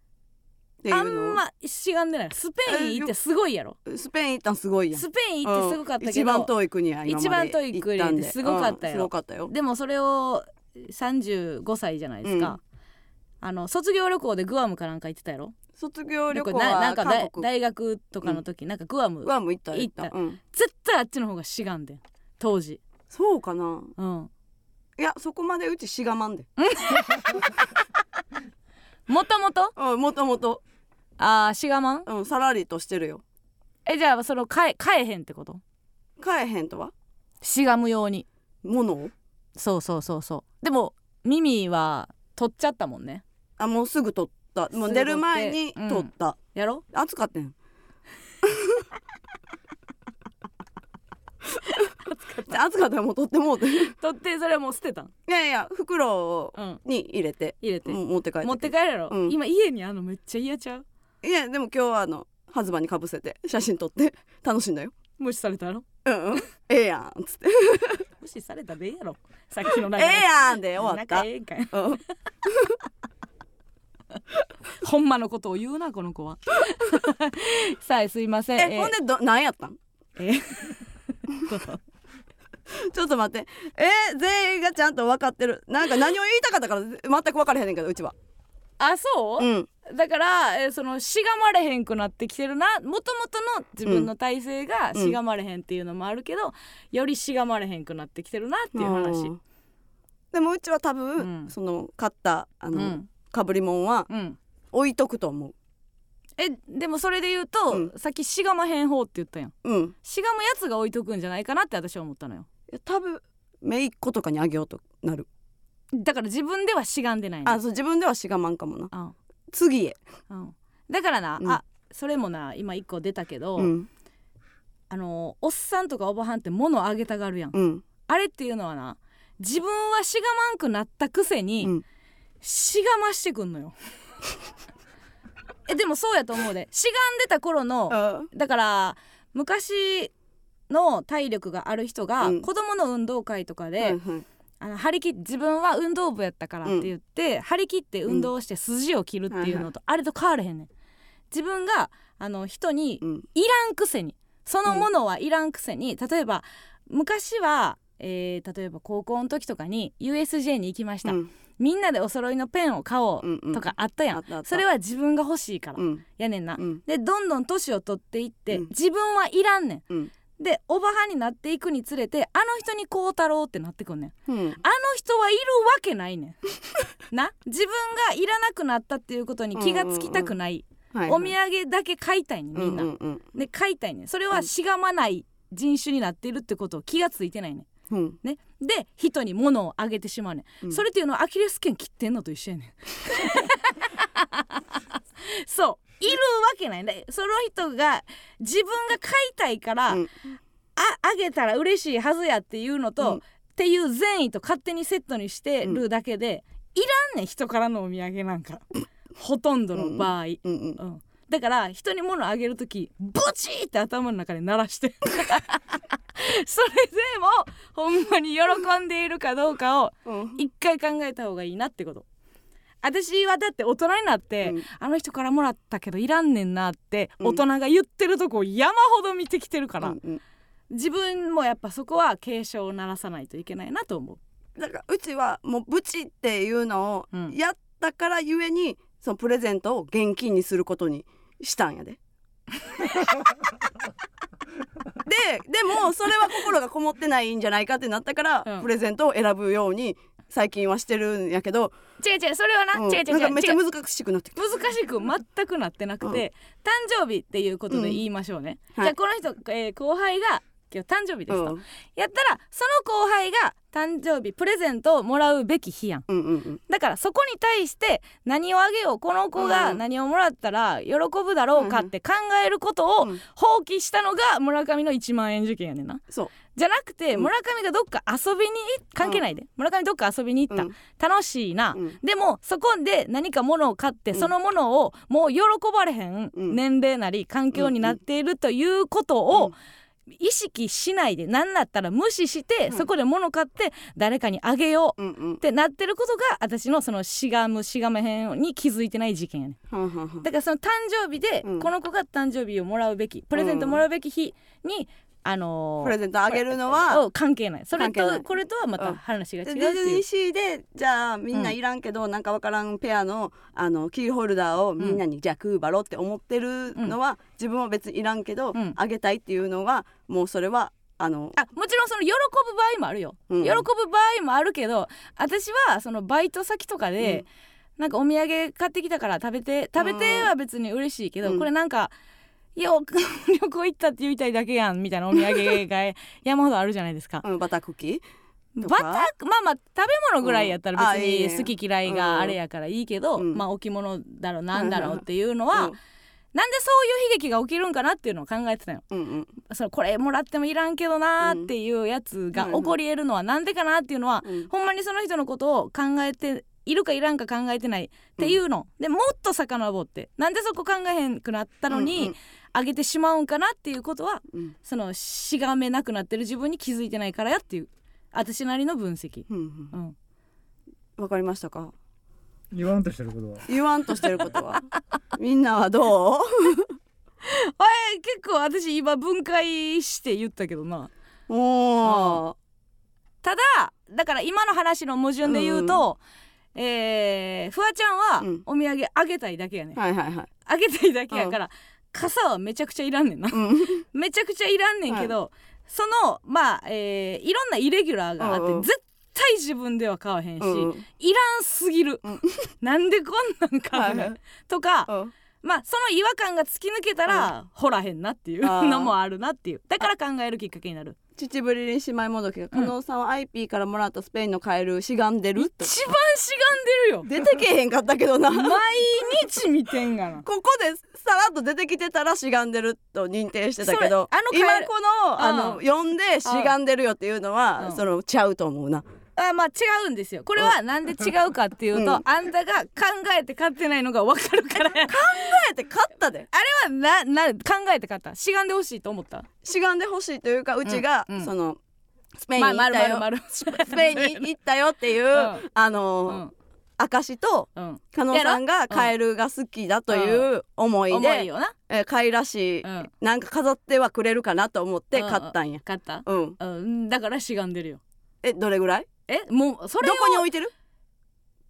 あうんのましがんでない。スペイン行ってすごいやろ。スペイン行ったんすごいやん。スペイン行ってすごかったけど、一番遠い国や今まで一番遠い国ですごかったようんすごかったよ。でもそれを35歳じゃないですか、あの卒業旅行でグアムかなんか行ってたやろ？卒業旅行ななんはか大学とかの時、なん。かグアムグアム行った行った。うん。絶対あっちの方がしがんでん。当時。そうかな。うん。いやそこまでうちしがまんで もともと？うんもともと。あーしがまん？うんさらりとしてるよ。えじゃあその買え買えへんってこと？買えへんとは？しがむように。ものを？そうそうそうそう。でも耳は取っちゃったもんね。あもうすぐ取った。もうすぐ取って。出る前に取った、やろ？暑かったん暑かった。らもう取ってもうて。い取ってそれはもう捨てたん？やいや袋うんに入れて、入れて、持って帰って。持って帰るやろ、うん。今家にあんのめっちゃ嫌ちゃう？いやでも今日はあのハズバにかぶせて写真撮って。楽しんだよ無視されたやろ？うんうん。ええやん。っつって。無視されたでええやろ。さっきのええやんで終わった。仲ええんかい。うん。ほんまのことを言うなこの子は。さあすいません。えほんでど何やったん？えちょっと待って。え全員がちゃんと分かってる。なんか何を言いたかったから全く分からへんねんけどうちは。あそう、うんだから、えーそのしがまれへんくなってきてるな。もともとの自分の体勢がうん。しがまれへんっていうのもあるけど、よりしがまれへんくなってきてるなっていう話。うん。でもうちは多分、うん。その買ったあの、うん。かぶりもんはうん。置いとくと思う。えでもそれで言うと、うん。さっきしがまへん方って言ったやん。うん。しがむやつが置いとくんじゃないかなって私は思ったのよ。いや多分姪っ子とかにあげようとなる。だから自分ではしがんでないの。あそう自分ではしがまんかもな。うん次へ。うん。だからな、うん。あそれもな今一個出たけど、うん。あのおっさんとかおばはんって物をあげたがるやん。うん。あれっていうのはな自分はしがまんくなったくせに、うん。しがましてくんのよ。えでもそうやと思うで。しがんでた頃のあだから昔の体力がある人が、うん。子供の運動会とかで、はいはいあの張り切って自分は運動部やったからって言って、張り切って運動して筋を切るっていうのと、あれと変われへんねん。自分があの人にうんいらんくせにそのものはいらんくせに、例えば昔は、えー例えば高校の時とかに USJ に行きました、うん。みんなでお揃いのペンを買おうんううんとかあったやん、あったあった。それは自分が欲しいから、うん。やねんな、うん。でどんどん年を取っていって、うん。自分はいらんねん。うんでおばはんになっていくにつれてあの人にこうたろうってなってくんねん。うん。あの人はいるわけないねん。な？自分がいらなくなったっていうことに気がつきたくない、はいお土産だけ買いたいねんみんな、うんうんで買いたいねん。それはしがまない人種になってるってことを気がついてないねん。うん。ね？で人に物をあげてしまうねん、うん。それっていうのはアキレス腱切ってんのと一緒やねん。そういるわけない。でその人が自分が買いたいから、うん。ああげたら嬉しいはずやっていうのと、うん。っていう善意と勝手にセットにしてるだけで、いらんねん人からのお土産なんか。ほとんどの場合、うんうん。うんだから人に物あげる時ブチーって頭の中で鳴らして。それでもほんまに喜んでいるかどうかをうん。一回考えた方がいいなってこと私はだって大人になって、うん。あの人からもらったけどいらんねんなってうん。大人が言ってるとこを山ほど見てきてるから、うんうん。自分もやっぱそこは警鐘を鳴らさないといけないなと思う。だからうちはもうブチっていうのをうん。やったからゆえにそのプレゼントを現金にすることにしたんやで。ででもそれは心がこもってないんじゃないかってなったから、うん。プレゼントを選ぶように最近はしてるんやけど、違う違うそれはな、うん。違う違う違う。なんかめっちゃ難しくなって。難しく全くなってなくて、誕生日っていうことで言いましょうね、はいじゃあこの人、えー後輩が今日誕生日ですと、うん。やったらその後輩が誕生日プレゼントをもらうべき日やん。うんうんうん。だからそこに対して何をあげようこの子がうん。何をもらったら喜ぶだろうかって考えることをうん。放棄したのが村上の1万円受験やねんな。そうじゃなくてうん。村上がどっか遊びに関係ないで。村上どっか遊びに行った、うん。楽しいな、うん。でもそこで何か物を買って、うん。そのものをもう喜ばれへんうん。年齢なり環境になっているということを意識しないで何だったら無視して、うん。そこで物買って誰かにあげよううんうん。ってなってることが私のそのしがむしがめへんに気づいてない事件やねん。はんはんはん。だからその誕生日でうん。この子が誕生日をもらうべきプレゼントもらうべき日に、あのープレゼントあげるのはを関係ない。それとこれとはまたうん。話が違うってでディズニーシーでじゃあみんないらんけど、なんかわからんペアのあのキーホルダーをみんなに、じゃあクーバロって思ってるのは、自分は別にいらんけど、うん。あげたいっていうのはもうそれはあのあもちろんその喜ぶ場合もあるよ、うん。喜ぶ場合もあるけど私はそのバイト先とかで、なんかお土産買ってきたから食べて食べては別に嬉しいけど、うん。これなんかいや旅行行ったって言いたいだけやんみたいなお土産が 山ほどあるじゃないですか。うん、バタクッキ？バか？タまあまあ食べ物ぐらいやったら別に好き嫌いがあれやからいいけど、うん。まあ置物だろうなんだろうっていうのは、うんなんでそういう悲劇が起きるんかなっていうのを考えてたよ。うんうん。そのこれもらってもいらんけどなーっていうやつが起こり得るのはなんでかなっていうのは、うん。ほんまにその人のことを考えているかいらんか考えてないっていうの、でもっと遡って。なんでそこ考えへんくなったのに、うんうんあげてしまうんかなっていうことはうん。そのしがめなくなってる自分に気づいてないからやっていう私なりの分析。うんうん。うん、わかりましたか？言わんとしてることは。言わんとしてることは？みんなはどう？あれ結構私今分解して言ったけどな。おー。ただだから今の話の矛盾で言うと、ええー、フワちゃんはうん。お土産あげたいだけやね、ん、はいはいはい。あげたいだけやから、傘はめちゃくちゃいらんねんな。うん。めちゃくちゃいらんねんけど、そのまあ、えーいろんなイレギュラーがあって、うんうん。絶対自分では買わへんし、うんいらんすぎる、うん。なんでこんなん買うねん、はいはい。とか、うんまあその違和感が突き抜けたら、掘らへんなっていうのもあるなっていう。だから考えるきっかけになる。秩父リリン姉妹もどきが加納さんは IP からもらったスペインのカエルしがんでると。一番しがんでるよ。出てけへんかったけどな。毎日見てんがな。ここでさらっと出てきてたらしがんでると認定してたけどあのカエル今このあのうん読んでしがんでるよっていうのはうん。そのちゃうと思うなあまあ違うんですよ。これはなんで違うかっていうと、うん。あんたが考えて買ってないのが分かるから。あれあえて勝ったで。はなな考えて買った。しがんでほしいと思った。しがんでほしいというかうちがうん。うんそのスペインにまあ行ったよ。まるまるスペインに行ったよっていう うん。あうのん。証とうん。加納さんがカエルが好きだという思いで重いよな、えー可愛らしいうん、なんか飾ってはくれるかなと思って買ったんや。買った？うん。うん。だからしがんでるよ。えどれぐらい？えもうそれどをこに置いてる？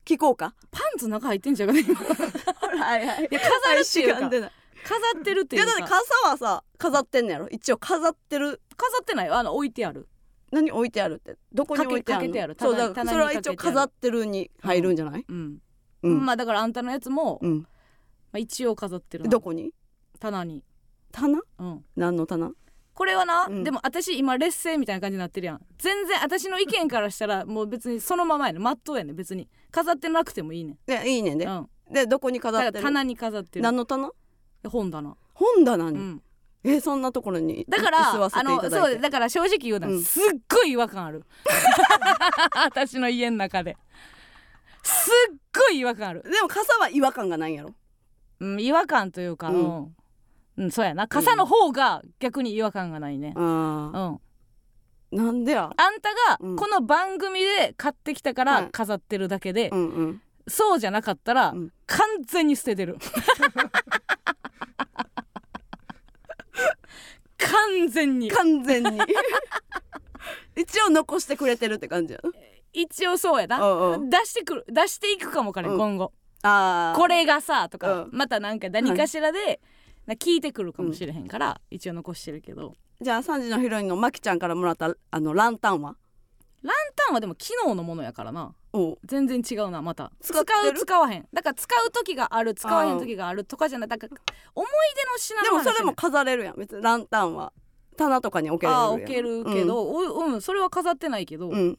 聞こうか。パンツの中入ってんじゃんかね今はいはい。いや飾るっていうか。飾ってるっていやだっていうか傘はさ飾ってんのやろ？一応飾ってる。飾ってないよ。あの置いてある。何置いてあるって？どこに置いてあるの？そうだ棚からそれは一応飾ってるに入るんじゃない？うん、うん。まあだからあんたのやつも、まうん。あ、一応飾ってるなどこに？棚に。棚？うん。何の棚？これはな、うん。でも私今劣勢みたいな感じになってるやん。全然私の意見からしたらもう別にそのままやね。んまっとうやねん別に。飾ってなくてもいいねん。でいいねんで。うん。でどこにだ飾ってる？棚に飾ってる。何の棚？本棚。本棚に？うん。えそんなところにだからあのていただいうだから正直言うな、うん。すっごい違和感ある。私の家の中で。すっごい違和感ある、でも傘は違和感がないんやろ。うん、違和感というか、ううんんうん、そうやな。傘の方が逆に違和感がないね、あうん、ーなんでや？あんたがうん。この番組で買ってきたかはい。ら飾ってるだけで、うんうん。そうじゃなかったら、うん。完全に捨ててる。完全に。完全に。一応残してくれてるって感じやな。一応そうやな。うんうん。出してくる出していくかもかね、うん。今後。あー。これがさとか、うん。またなんか何かしらで、な聞いてくるかもしれへんから、一応残してるけど。じゃあ3時のヒロインのマキちゃんからもらったあのランタンは？ランタンはでも機能のものやからな。全然違うなまた。使う使わへん。だから使う時がある使わへん時があるとかじゃない。だから思い出の品でもそれも飾れるやん別にランタンは棚とかに置けるああ置けるけど、おうんそれは飾ってないけど、うん、うん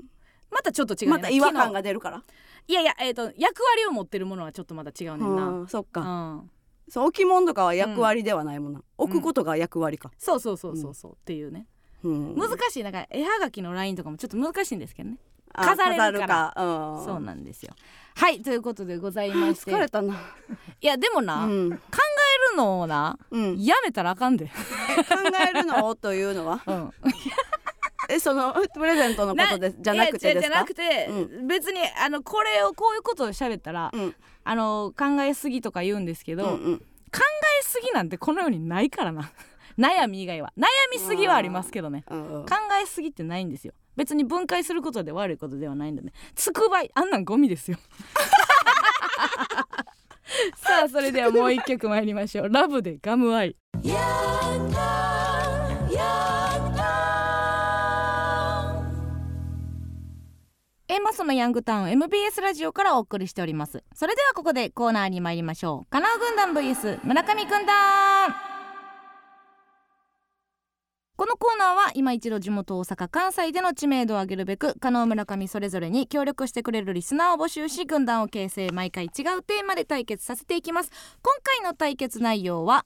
またちょっと違うねまた違和感が出るから。いやいやえっ、と役割を持ってるものはちょっとまた違うねんな、うんそっか、うん、そう置物とかは役割ではないもん。な、置くことが役割か、そうそうそうそうそう、っていうね。うん。難しい。なんか絵はがきのラインとかもちょっと難しいんですけどね。あ飾れるから。飾うん。そうなんですよ。はいということでございまして。疲れたな、いやでもな、考うん。えるのをなうん、やめたらあかんで、考えるのというのは？うん、えそのプレゼントのことでじゃなくてですか？なくて、う別にあのこれをこういうことを喋ったら、うんあの考えすぎとか言うんですけど、うんうん。考えすぎなんてこの世にないからな。悩み以外は。悩みすぎはありますけどね。考えすぎってないんですよ。別に分解することで悪いことではないんでね。つくばいあんなんゴミですよ。さあそれではもう一曲参りましょう。ラブでガムアイエンマスのヤングタウン MBS ラジオからお送りしております。それではここでコーナーに参りましょう。カナウ軍団 VS 村上軍団このコーナーは今一度地元大阪関西での知名度を上げるべく加納村上それぞれに協力してくれるリスナーを募集し軍団を形成毎回違うテーマで対決させていきます。今回の対決内容は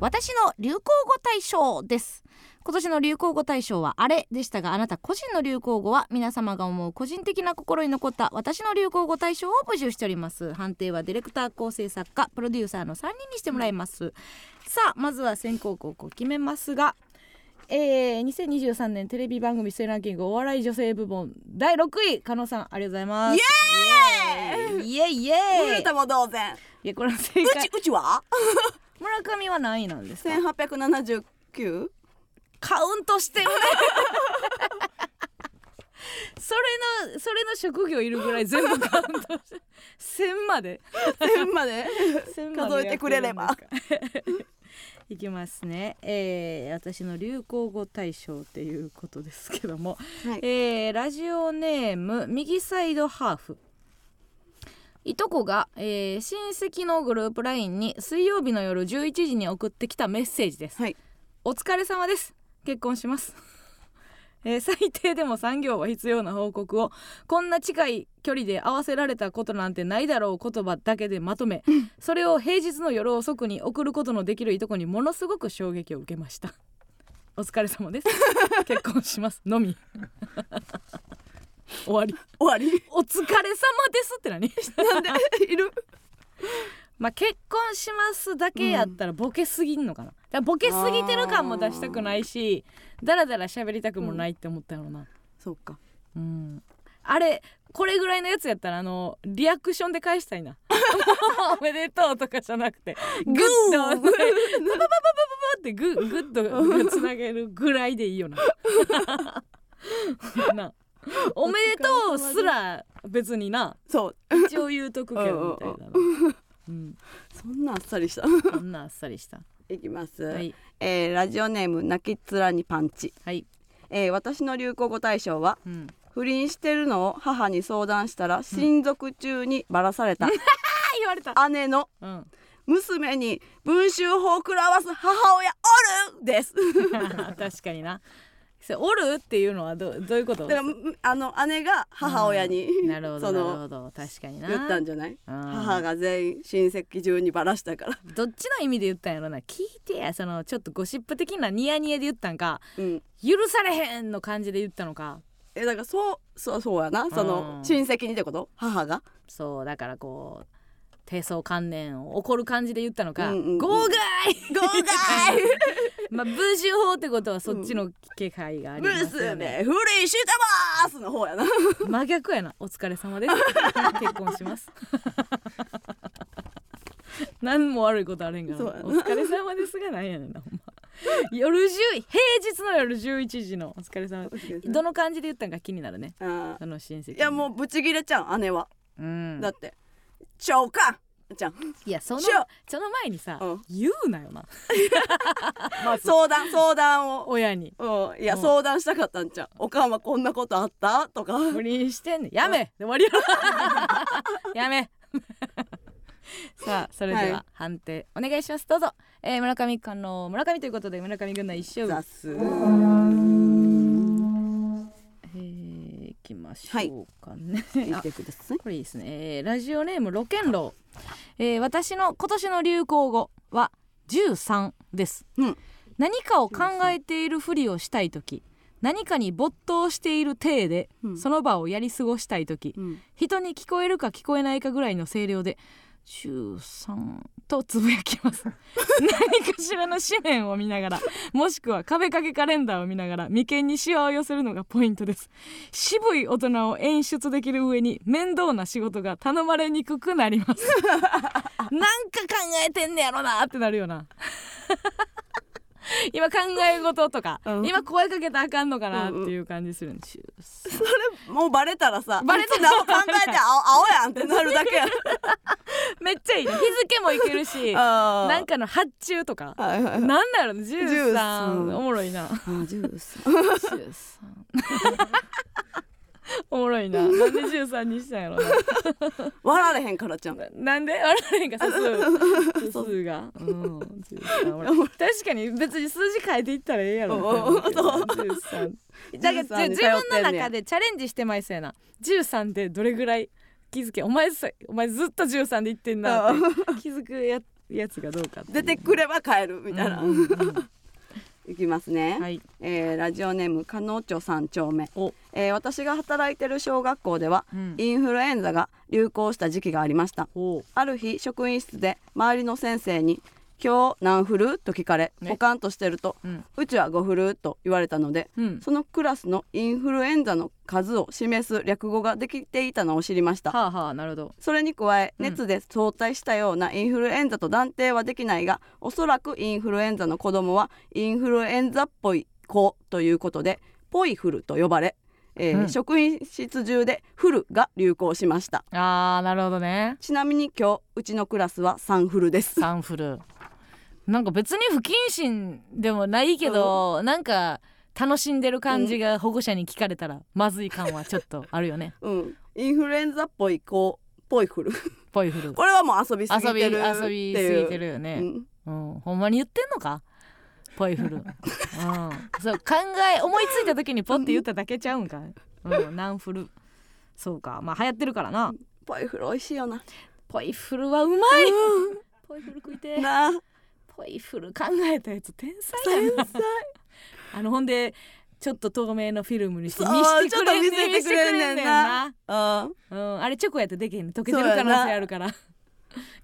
私の流行語大賞です。今年の流行語大賞はあれでしたがあなた個人の流行語は皆様が思う個人的な心に残った私の流行語大賞を募集しております。判定はディレクター構成作家プロデューサーの3人にしてもらいます。さあまずは先行後攻決めますがえー、2023年テレビ番組出演ランキングお笑い女性部門第6位加納さんありがとうございます。イエーイ！イエーイ！イエーイ！古田も同然。いやこれは正う解ちうちは？村上は何位なんですか？1879カウントしてるね。それのそれの職業いるぐらい全部カウントして1000まで。1000まで。1000まで数えてくれれば。いきますね、えー、私の流行語大賞っていうことですけども、はい。えーラジオネーム右サイドハーフ。いとこが、えー親戚のグループ LINE に水曜日の夜11時に送ってきたメッセージです、はい。お疲れ様です結婚します、えー最低でも産業は必要な報告をこんな近い距離で合わせられたことなんてないだろう言葉だけでまとめそれを平日の夜遅くに送ることのできるいとこにものすごく衝撃を受けました。お疲れ様です。結婚しますのみ。終わり。終わり。お疲れ様ですって何？なんで？いるまあ結婚しますだけやったらボケすぎんのかな、だボケすぎてる感も出したくないしだらだら喋りたくもないって思ったのな。そうか。うん。あれこれぐらいのやつやったらあのリアクションで返したいな。おめでとうとかじゃなくてグッとパパパパパパってグッグッとつなげるぐらいでいいよな。な。おめでとうすら別にな。そう。一応言うとくけどみたいななうん。そんなあっさりした。こんなあっさりした。いきます、はい。えーラジオネーム泣きっ面にパンチ、はい、えー私の流行語大賞はうん、不倫してるのを母に相談したら親族中にばらされた。あ 言われた。姉のうん。娘に文集法を食らわす母親おるです。確かになおるっていうのはどどういうこと？だからむあの姉が母親になるほどそなるほのど。確かにな。言ったんじゃない？うん。母が全員親戚中にばらしたから。どっちの意味で言ったんやろな？聞いてやそのちょっとゴシップ的なニヤニヤで言ったんかうん。許されへんの感じで言ったのか？えだからそうそうそうやな。そのうん親戚にってこと？母が？そうだからこう低層観念を怒る感じで言ったのか、うんうんうん。号外！号外 まあ文集法ってことはそっちの気配がありますよね、娘不倫してますの方やな。真逆やな。お疲れ様です。結婚します。何も悪いことあれんがお疲れ様ですがなんやねんなほんま。夜10平日の夜11時のお疲れ様。ですどの感じで言ったんか気になるね。あその親戚いやもうブチギレちゃう姉は、う、うん、だって。長官じゃん。いやそのしよその前にさ、うん。言うなよな。まず。相談相談を。親に。うん。いやうん。相談したかったんちゃう。おかんはこんなことあった？とか。不倫してんねん。やめ。で終わりや やめ。さあそれでははい。判定お願いします。どうぞ、えー、村上かの村上ということで村上軍団一勝すきましょうかね、あ見てください。これいいですね、えーラジオネームロケンロ。ウ、えー私の今年の流行語は13です、うん。何かを考えているふりをしたい時何かに没頭している体で、うん。その場をやり過ごしたい時、うん。人に聞こえるか聞こえないかぐらいの声量で13とつぶやきます。何かしらの紙面を見ながらもしくは壁掛けカレンダーを見ながら眉間にシワを寄せるのがポイントです。渋い大人を演出できる上に面倒な仕事が頼まれにくくなります。なんか考えてんねやろなってなるよな 今考え事とか、うん。今声かけたらあかんのかなっていう感じするんです。もうバレたらさバレたあいつ何も考えて 青青やんってなるだけや めっちゃいいね。日付もいけるしなんかの発注とか。はいはいはい。なんだろうね13 13おもろいな。あ13 13 おもろいな。なんで13にしたんやろ 笑われへんからちゃんな なんであれへんか素数。素数が。うん13おもろい。確かに別に数字変えていったらええやろ。うんって思う。けど13だけど13に自分の中でチャレンジしてまいそうやな13でどれぐらい気づけお前さお前ずっと13で言ってんなって気づくややつがどうか出てくれば帰るみたいな、うんうんうんいきますね、はい。えーラジオネームかのちょ三丁目、お。えー私が働いてる小学校では、うん。インフルエンザが流行した時期がありました。ある日職員室で周りの先生に「今日何フル?」と聞かれね。ポカンとしてるとうん「うちは5フル」と言われたのでうん。そのクラスのインフルエンザの数を示す略語ができていたのを知りました。はあはあなるほど。それに加えうん。熱で相対したようなインフルエンザと断定はできないがおそらくインフルエンザの子供はインフルエンザっぽい子ということでポイフルと呼ばれえーうん。職員室中でフルが流行しました。あーなるほどね。ちなみに今日うちのクラスはサンフルです。サンフルなんか別に不謹慎でもないけど、なんか楽しんでる感じが保護者に聞かれたらまずい感はちょっとあるよね。うん。インフルエンザっぽい子ぽいフル。ぽいフル。これはもう遊びすぎ遊びてる遊びすぎてるよね、うん。うん、ほんまに言ってんのか？ポイフル、うん、そう考え思いついた時にポッて言っただけちゃうんか、うん、ナンフル？そうか。まあ流行ってるからな。ぽいフル美味しいよな。ポイフルはうまい！ポイフル食いてえ。なあポイフル考えたやつ天才やな。あのほんでちょっと透明のフィルムにして見せてくれんねんな。見せてくれんねんな。うん。うん、あれチョコやってできへんの溶けてる可能性あるから。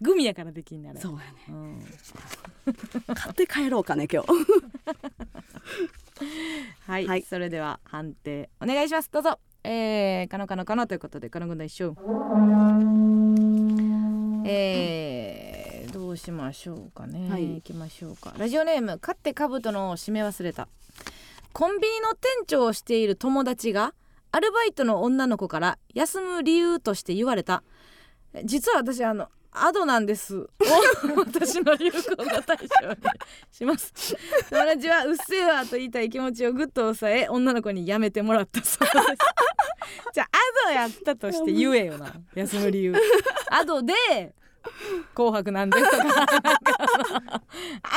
グミやからできんねんあれ。そうやねうん。買って帰ろうかね今日。はい、はい。それでは判定お願いします。どうぞ。えー、かのかのかのということでかの軍団一緒えー、どうしましょうかね、はい。行きましょうか。ラジオネーム勝ってかぶとの締め忘れた。コンビニの店長をしている友達がアルバイトの女の子から休む理由として言われた。実は私あのアドなんです。を私の流行語大賞にします。友達はうっせぇわと言いたい気持ちをぐっと抑え女の子にやめてもらったそうです。じゃあアドやったとして言えよな。休む理由。アドで紅白なんですとかなんか。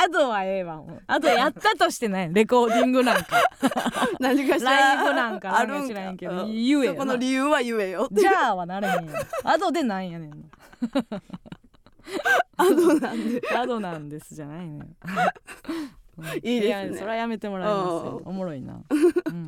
アドはええわもう。アドやったとしてない。レコーディングなんか。何かしら。ライブなんかなんかあるん知らんけどうん。言えよこの理由は言えよ。じゃあはなれへんよ。アドでなんやねんなアドなんで。アドなんですじゃないねん。いいですね。やそれはやめてもらいますよ。おもろいな。うん。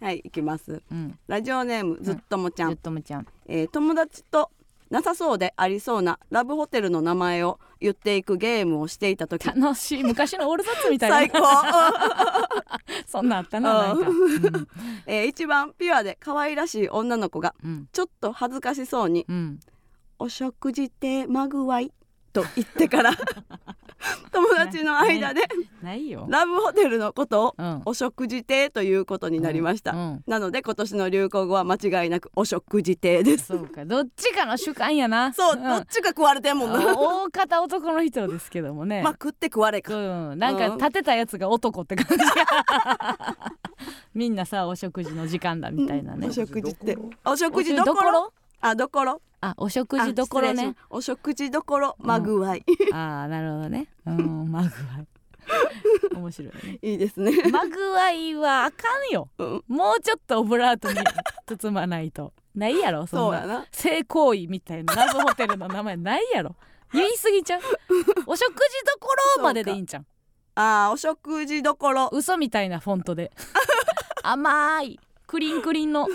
はい行きます。うん。ラジオネームずっともちゃん、ゆっとむちゃん。えー友達となさそうでありそうなラブホテルの名前を言っていくゲームをしていた時。楽しい。昔のオールザッツみたいな。最高、そんなんあったななんか。う んえー一番ピュアで可愛らしい女の子がうん。ちょっと恥ずかしそうにうん「お食事ってまぐわい」と言ってから 友達の間で。ない。よ。ラブホテルのことをうん。お食事亭ということになりました、うん。なので今年の流行語は間違いなくお食事亭です。そうか。どっちかの主観やな。そう、ん。どっちか食われてんもんな大方男の人ですけどもね。まあ食って食われか。うん、なんか立てたやつが男って感じ みんなさお食事の時間だみたいなね。お食事って。お食事どころ？あどころ？あお食事どころね。お食事どころ？まぐわい、ああなるほどね。うんまぐわい。面白いね。いいですね、まぐわいはあかんよ。うん、もうちょっとオブラートに包まないと。ないやろそんな。性行為みたいなラブホテルの名前ないやろ。言い過ぎちゃう。お食事どころまででいいんちゃう。あーお食事どころ。嘘みたいなフォントで。甘いクリンクリンの。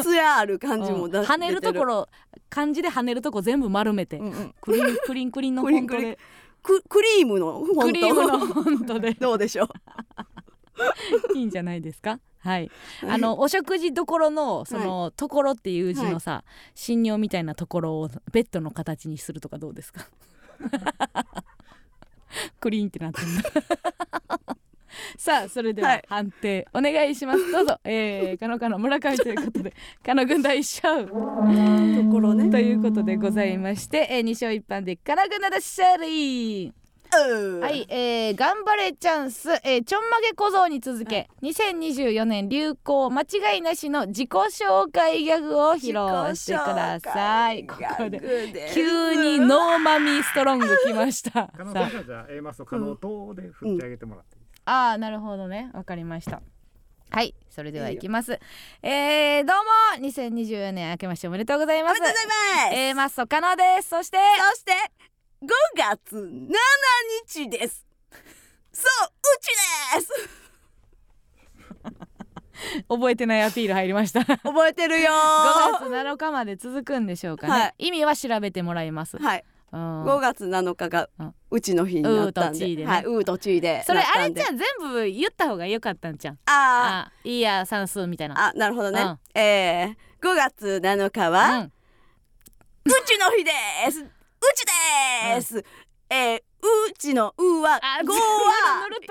つやある感じもだ、うん跳ねるところ漢字で跳ねるとこ全部丸めて、うんうん。クリンクリンクリンのフォントクリン。でククリームのフォントクリームのフォントで。どうでしょう？いいんじゃないですか？はい。あのお食事どころのその、ところっていう字のさ、信用みたいなところをベッドの形にするとかどうですか？クリーンってなってる さあそれでははい。判定お願いします。どうぞ。えー、かのかの村上ということで かの軍団一勝ところね。ということでございまして、えー、2勝1敗でかなぐなだしゃりうんはい、えー、頑張れチャンス、えー、ちょんまげ小僧に続け、2024年流行間違いなしの自己紹介ギャグを披露してください。ここで急にノーマミーストロング来ました。可能さ性がじゃあ A マスと可能とで振ってあげてもらって。いいですか、ああーなるほどね。わかりました。はいそれではいきます。えー、どうも2024年明けましておめでとうございます。おめでとうございます、えー、マッソ可能です。そしてそして5月7日です。そううちです。覚えてないアピール入りました。5覚えてるよ月7日まで続くんでしょうかね、はい。意味は調べてもらいます、はい。うん5月7日がうん。うちの日になったんで。ね。はいうーとちーで それあれじゃん全部言った方が良かったんじゃん。ああいいや算数みたいな。ーあなるほどね、うん。えー、5月7日は、うん。うちの日です。うちです、えー、うちのうはあ語は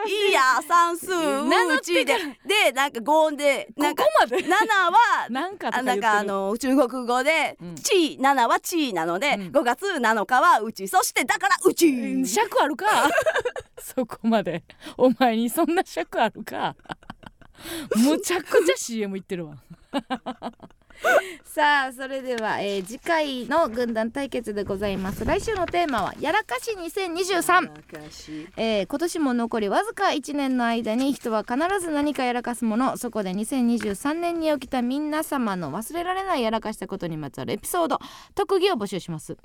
いや算数うちで。でなんか語でなんかここまで。7は なんかとあの中国語でうん「ち」7は「ち」なのでうん。5月7日はうち。そしてだからうち。うん尺あるか？そこまで。お前にそんな尺あるか？むちゃくちゃ CM 言ってるわ さあそれでは、えー次回の軍団対決でございます。来週のテーマはやらかし2023えー今年も残りわずか1年の間に人は必ず何かやらかすもの。そこで2023年に起きた皆様の忘れられないやらかしたことにまつわるエピソード特技を募集します。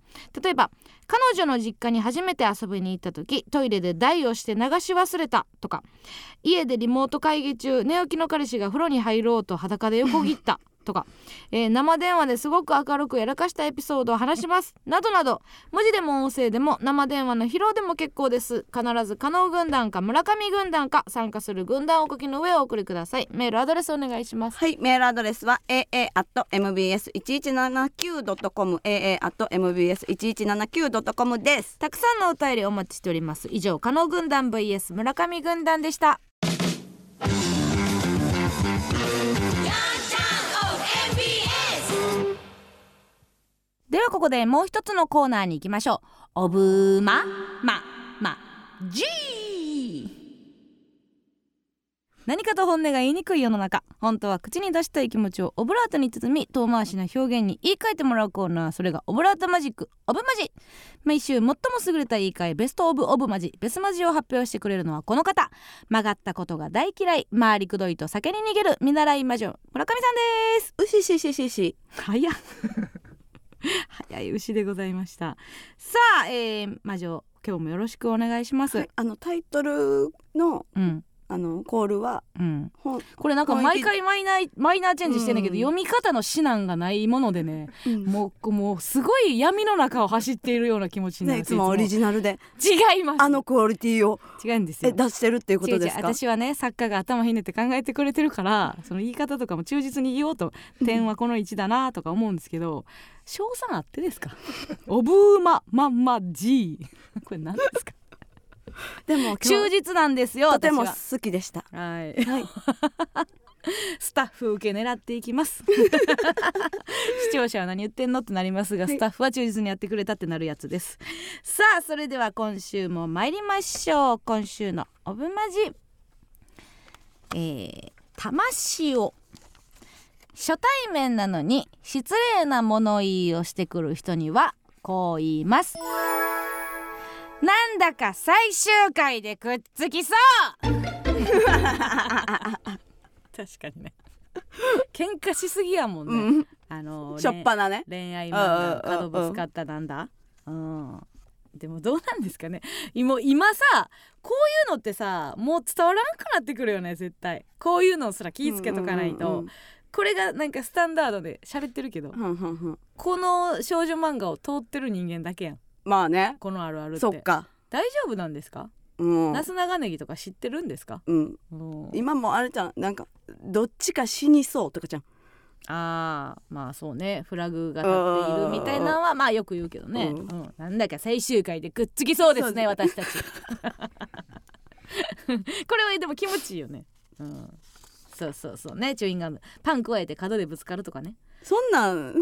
例えば彼女の実家に初めて遊びに行った時トイレで台をして流し忘れたとか家でリモート会議中寝起きの彼氏が風呂に入ろうと裸で横切ったとか、えー生電話ですごく明るくやらかしたエピソードを話します。などなど。文字でも音声でも生電話の披露でも結構です。必ず加納軍団か村上軍団か参加する軍団お書きの上をお送りください。メールアドレスお願いします。はい、メールアドレスは aa.mbs1179.com aa.mbs1179.com です。たくさんのお便りお待ちしております。以上加納軍団 vs 村上軍団でしたではここでもう一つのコーナーに行きましょう。オブマママジ何かと本音が言いにくい世の中。本当は口に出したい気持ちをオブラートに包み遠回しな表現に言い換えてもらうコーナー。それがオブラートマジックオブマジ。毎週最も優れた言い換えベストオブオブマジベスマジを発表してくれるのはこの方。曲がったことが大嫌い。回りくどいと酒に逃げる見習い魔女。村上さんです。うししししし。早っ 早い牛でございました。さあ、えー、魔女今日もよろしくお願いします、はい、あのタイトルのうんあのコールはうん。これなんか毎回マイナーマイナーチェンジしてんだけど、うん。読み方の指南がないものでねうん。もうもうすごい闇の中を走っているような気持ちになね、るいつも。オリジナルで。違います。あのクオリティを違うんですよ。え出してるっていうことですか？私はね作家が頭ひねって考えてくれてるからその言い方とかも忠実に言おうと点はこの位置だなとか思うんですけど賞賛あってですか？おぶーままんま G これ何ですか？でも忠実なんですよとても好きでした。はい。はい。スタッフ受け狙っていきます。視聴者は何言ってんのってなりますが、はい。スタッフは忠実にやってくれたってなるやつです。さあそれでは今週も参りましょう。今週のオブマジ。えー、魂を。初対面なのに失礼な物言いをしてくる人にはこう言いますなんだか最終回でくっつきそう。確かにね。喧嘩しすぎやもんね、うん。あのしょっぱなね。恋愛漫うんうんうん画角ぶつかったなんだ。うん。でもどうなんですかね。今今さこういうのってさもう伝わらなくなってくるよね絶対。こういうのすら気ぃつけとかないと、うんうんこれがなんかスタンダードで喋ってるけど、うんうんうんうん。この少女漫画を通ってる人間だけやんまあね。このあるあるって。そっか。大丈夫なんですか、うん。なす長ネギとか知ってるんですか、うん。うん。今もあれじゃん。なんかどっちか死にそうとかじゃん。あーまあそうね。フラグが立っているみたいなのはまあよく言うけどね、ううん。んなんだか最終回でくっつきそうですねそう私たち。これはでも気持ちいいよね、うん、そうそうそうね。チューインガム。パン加えて角でぶつかるとかね、そんなん、う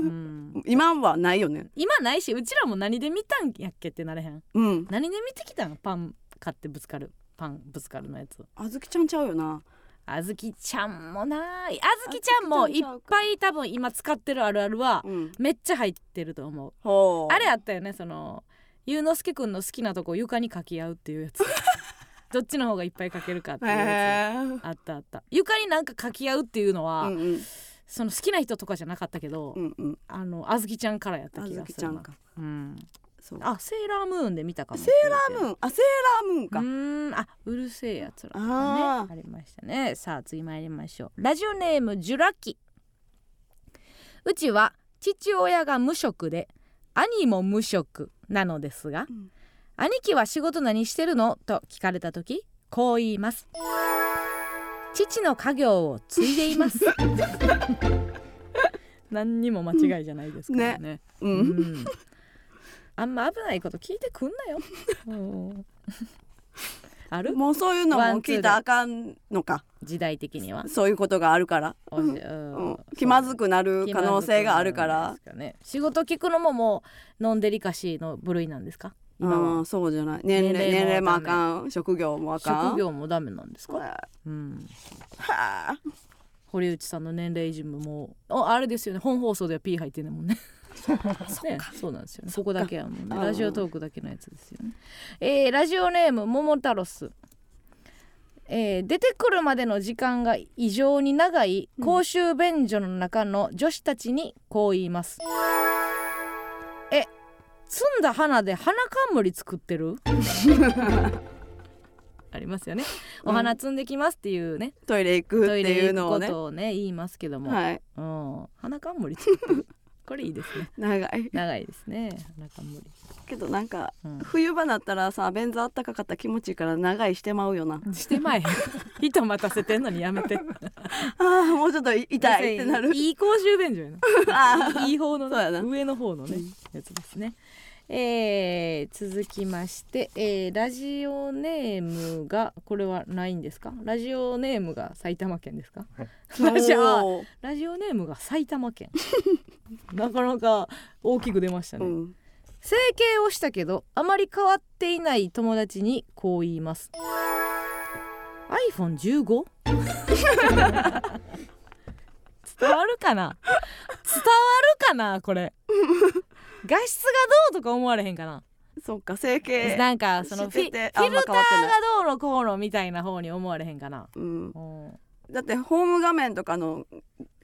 ん、今はないよね。今ないしうちらも何で見たんやっけってなれへん。うん。何で見てきたん？パン買ってぶつかる。パンぶつかるのやつ。あずきちゃんちゃうよな。あずきちゃんもなあずきちゃんもいっぱい多分今使ってるあるあるはうん。めっちゃ入ってると思う。ほう。あれあったよねそのゆうのすけくんの好きなとこ床に書き合うっていうやつ。どっちの方がいっぱい書けるかっていうやつ。あったあった。床になんか書き合うっていうのは、うんうんその好きな人とかじゃなかったけど、うんうん。あのあずきちゃんからやった気がするちゃんか。うん、そう。あセーラームーンで見たかも。セーラームーン？あセーラームーンか。うーん。あうるせえやつらとかねありましたね。さあ次参りましょう。ラジオネームジュラキ。うちは父親が無職で兄も無職なのですが、うん。兄貴は仕事何してるの？と聞かれた時こう言います父の家業を継いでいます。何にも間違いじゃないですからね。ううん。ん。あんま危ないこと聞いてくんなよ。うん。ある？もうそういうのも聞いたらあかんのか。時代的には。そういうことがあるから、ううん。ん、気まずくなる可能性があるから。仕事聞くのももうノンデリカシーの部類なんですか？今は。うんそうじゃない。年齢年齢もあダかん職業もあかん職業もダメなんですか？はうん。あ。堀内さんの年齢維持ももうああれですよね。本放送では P 入ってんねんもんね。ねそうなんですよね。ここだけはもうねうんラジオトークだけのやつですよね。えーラジオネーム桃太郎スえー出てくるまでの時間が異常に長い公衆便所の中の女子たちにこう言います、え摘んだ花で花冠作ってる？ありますよね。お花摘んできますっていうね、トイレ行くっていうのをね。ことをね言いますけども、はい。うん、花冠作ってる。これいいですね。長い。長いですね。花冠、けどなんかうん、冬場だったらさ便座あったかかったら気持ちいいから長いしてまうよな。してまえ。人待たせてんのにやめて。あーもうちょっと痛いってなる。いい公衆便所やあな。いい方のそうやな。上の方のね、やつですね。えー、続きまして、えーラジオネームがこれはないんですか？ラジオネームが埼玉県ですか？ラジオおー。ラジオネームが埼玉県。なかなか大きく出ましたね、うん。整形をしたけどあまり変わっていない友達にこう言います。iPhone15? 伝わるかな？伝わるかな？これ画質がどうとか思われへんかな。そっか整形なんかそのフィルターがどうのこうのみたいな方に思われへんかな。うん。うん、だってホーム画面とかの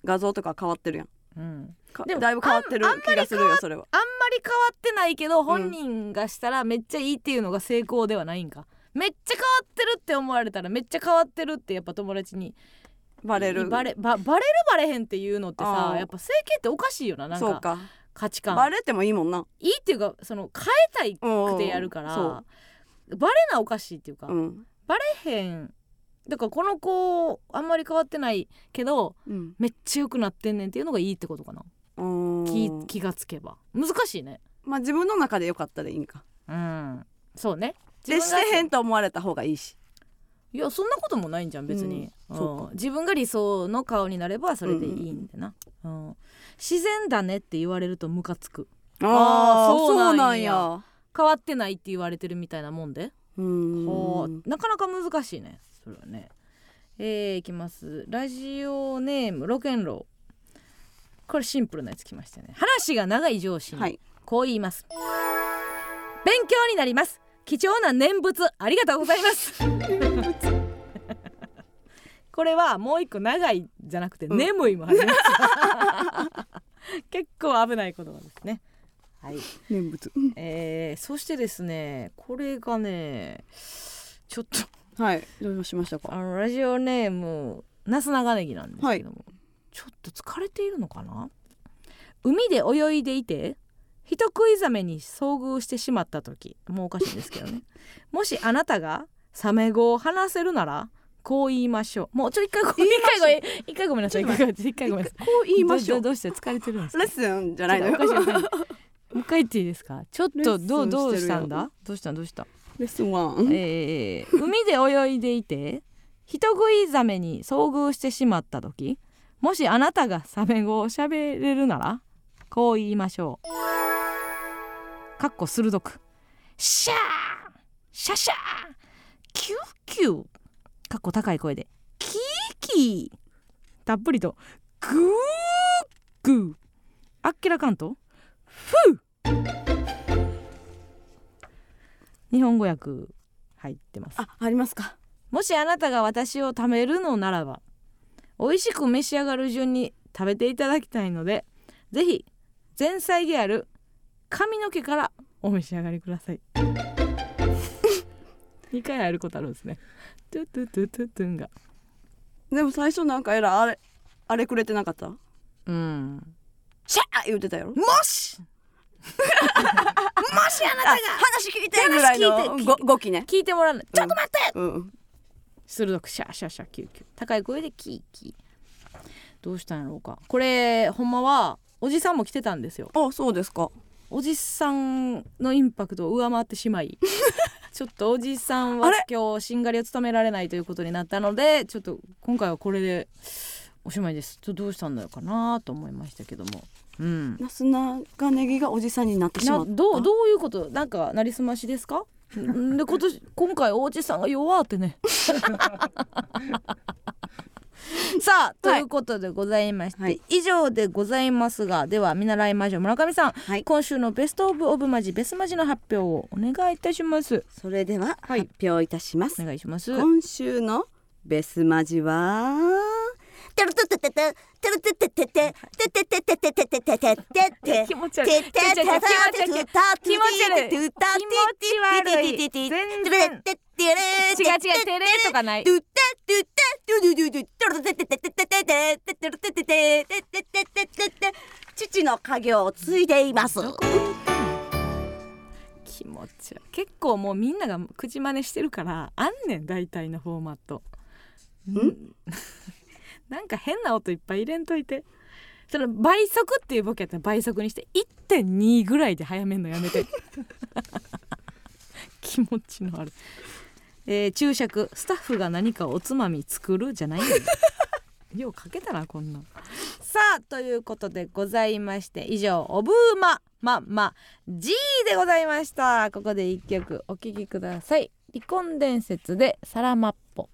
画像とか変わってるやん。うん、かでもだいぶ変わってる気がするよそれは。あんまり変わってないけど本人がしたらめっちゃいいっていうのが成功ではないんか。めっちゃ変わってるって思われたらめっちゃ変わってるってやっぱ友達にバレる。バレババレるバレへんっていうのってさやっぱ整形っておかしいよななんか。そうか価値観。バレてもいいもんな。いいっていうかその変えたいくてやるかうんらバレなおかしいっていうか、うん。バレへん。だからこの子あんまり変わってないけどうん。めっちゃ良くなってんねんっていうのがいいってことかな。うん。気気がつけば。難しいね。まあ自分の中でよかったらいいんか。うん。そうね。でしてへんと思われた方がいいし。いやそんなこともないんじゃん別に、うん。そうか。自分が理想の顔になればそれでいいんでな、うん自然だねって言われるとムカつく。ああそうなんや。変わってないって言われてるみたいなもんで、うん。なかなか難しいね。それはね。えー、いきます。ラジオネームロケンロー。これシンプルなやつきましたね。話が長い上司にはい。こう言います、勉強になります。貴重な念仏ありがとうございます これはもう一個長いじゃなくて、うん。眠いもあります。結構危ない言葉ですね。はい。念仏。えー、そしてですねこれがねちょっとはい。どうしましたか？あのラジオネームなす長ネギなんですけども、ちょっと疲れているのかな？海で泳いでいて人食いザメに遭遇してしまった時もうおかしいんですけどね。もしあなたがサメ語を話せるならこう言いましょう。もうちょ一回ごめん一回ごめん。一回ごめんなさい。一回ごめんなさい。一回ごめんなさい。こう言いましょう。どうして疲れてるんですか？レッスンじゃないのよ。もう一回言っていいですか？ちょっとどうどうしたんだ？どうしたん？どうしたレッスンワン。えー、海で泳いでいて人食いザメに遭遇してしまった時もしあなたがサメ語を喋れるならこう言いましょう。かっこ鋭く。シャーシャシャーキューキューかっこ高い声でキーキーたっぷりとグーグー。あっけらかんとフー。日本語訳入ってます。あありますか。もしあなたが私を貯めるのならば美味しく召し上がる順に食べていただきたいのでぜひ前菜である髪の毛からお召し上がりください 2回入ることあるんですね。トゥトゥトゥトゥトゥンが。でも最初なんかえらいあれあれくれてなかった？うん。シャー言ってたやろ？もし！もしあなたが！話聞いてぐらいの話聞いて！ご語気ね。聞いてもらうの。ちょっと待って、うん。鋭くシャーシャーシャーキューキュー。高い声でキーキー。どうしたんやろうか。これほんまはおじさんも来てたんですよ。あそうですか。おじさんのインパクトを上回ってしまい ちちょっとおじさんは今日しんがりを務められないということになったのでちょっと今回はこれでおしまいです。ちょっとどうしたんだろうかなと思いましたけども。うん。なすなかネギがおじさんになってしまった。どうどういうこと？なんかなりすましですか？で今年今回おじさんが弱ってね さあということでございまして、はい、以上でございますがでは見習い魔女村上さん、はい、今週のベストオブオブマジベスマジの発表をお願いいたします。それでは発表いたします、お願いします。今週のベスマジはテルテテテテテルテテテテテテテテテテテテテテテ気持ち悪い気持ち悪い気持ち悪い気持ち悪い全然違う違うテレとかない父の家業を継いでいます気持ち結構もうみんなが口真似してるからあんねん大体のフォーマットんなんか変な音いっぱい入れんといて。その倍速っていうボケやったら倍速にして1.2ぐらいで早めんのやめて。気持ちのある、えー、注釈。スタッフが何かおつまみ作るじゃないよ。ようかけたなこんなさあということでございまして以上おブーマまま G でございました。ここで一曲お聴きください。離婚伝説でサラマッポ。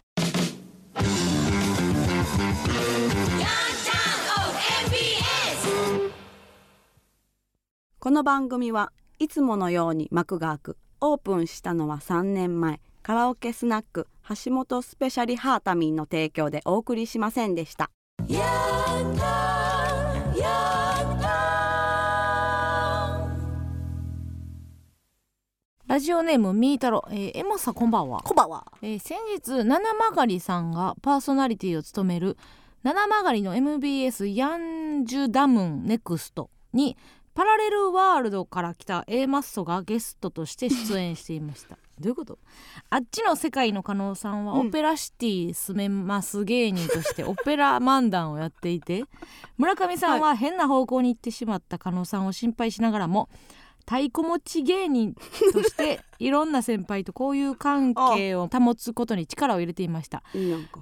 この番組はいつものように幕が開く。オープンしたのは3年前。カラオケスナック橋本スペシャリハータミンの提供でお送りしませんでした。ラジオネームみーたろ、えー、エモさこんばんは。こんばんは、えー、先日七曲さんがパーソナリティを務める七曲の MBS ヤンジュダムンネクストにパラレルワールドから来た A マッソがゲストとして出演していました。どういうこと？あっちの世界の加納さんはオペラシティ住めます芸人としてオペラ漫談をやっていて 村上さんは変な方向に行ってしまった加納さんを心配しながらも太鼓持ち芸人として いろんな先輩と交友関係を保つことに力を入れていました。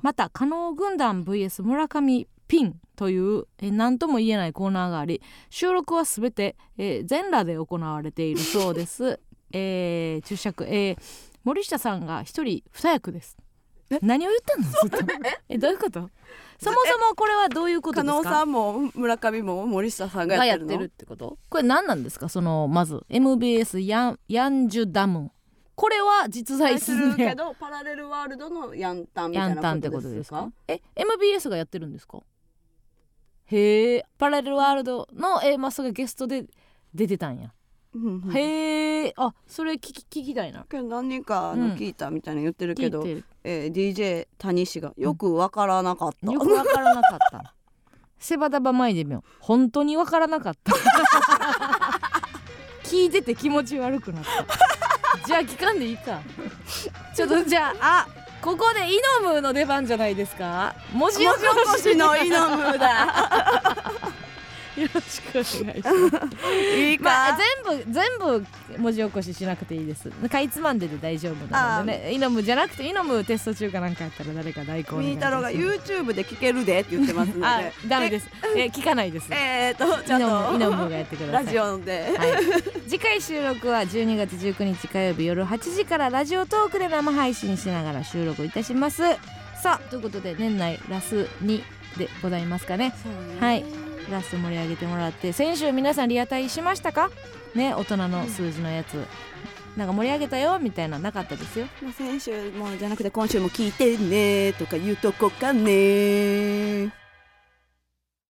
また加納軍団 VS 村上ピンという何とも言えないコーナーがあり収録は全て、えー、全裸で行われているそうです、えー、注釈、えー、森下さんが一人二役です。何を言ってんの？ずっと。え？どういうこと？そもそもこれはどういうことですか？加納さんも村上も森下さんがやってるってこと？これ何なんですか？そのまず。MBS ヤンヤンジュダム。これは実在するけどパラレルワールドのヤンタンみたいなことですか？え MBS がやってるんですか？へえパラレルワールドの A マスがゲストで出てたんや。へえあそれ聞き聞きたいな。何人かの聞いたみたいな言ってるけど、うん、えー、DJ 谷氏がよくわからなかった、うん、よくわからなかった。セバダバマイデミョ本当にわからなかった。聞いてて気持ち悪くなった。じゃあ聞かんでいいか。ちょっとじゃああここでイノムの出番じゃないですか。文字起こし。のイノムだ。よろしくお願いします。いいか、まあ、全部全部文字起こししなくていいです。かいつまんでで大丈夫なのでねイノムじゃなくてイノムテスト中かなんかやったら誰か代行みーたろが YouTube で聞けるでって言ってますので。あダメです。え聞かないです。えっとちゃんとイノムがやってください。ラジオで、はい、次回収録は12月19日火曜日夜8時からラジオトークで生配信しながら収録いたします。さあということで年内ラス2でございますかね。はいラスト盛り上げてもらって先週皆さんリアタイしましたか？ね大人の数字のやつ、なんか盛り上げたよみたいななかったですよ、まあ、先週もじゃなくて今週も聞いてねとか言うとこかね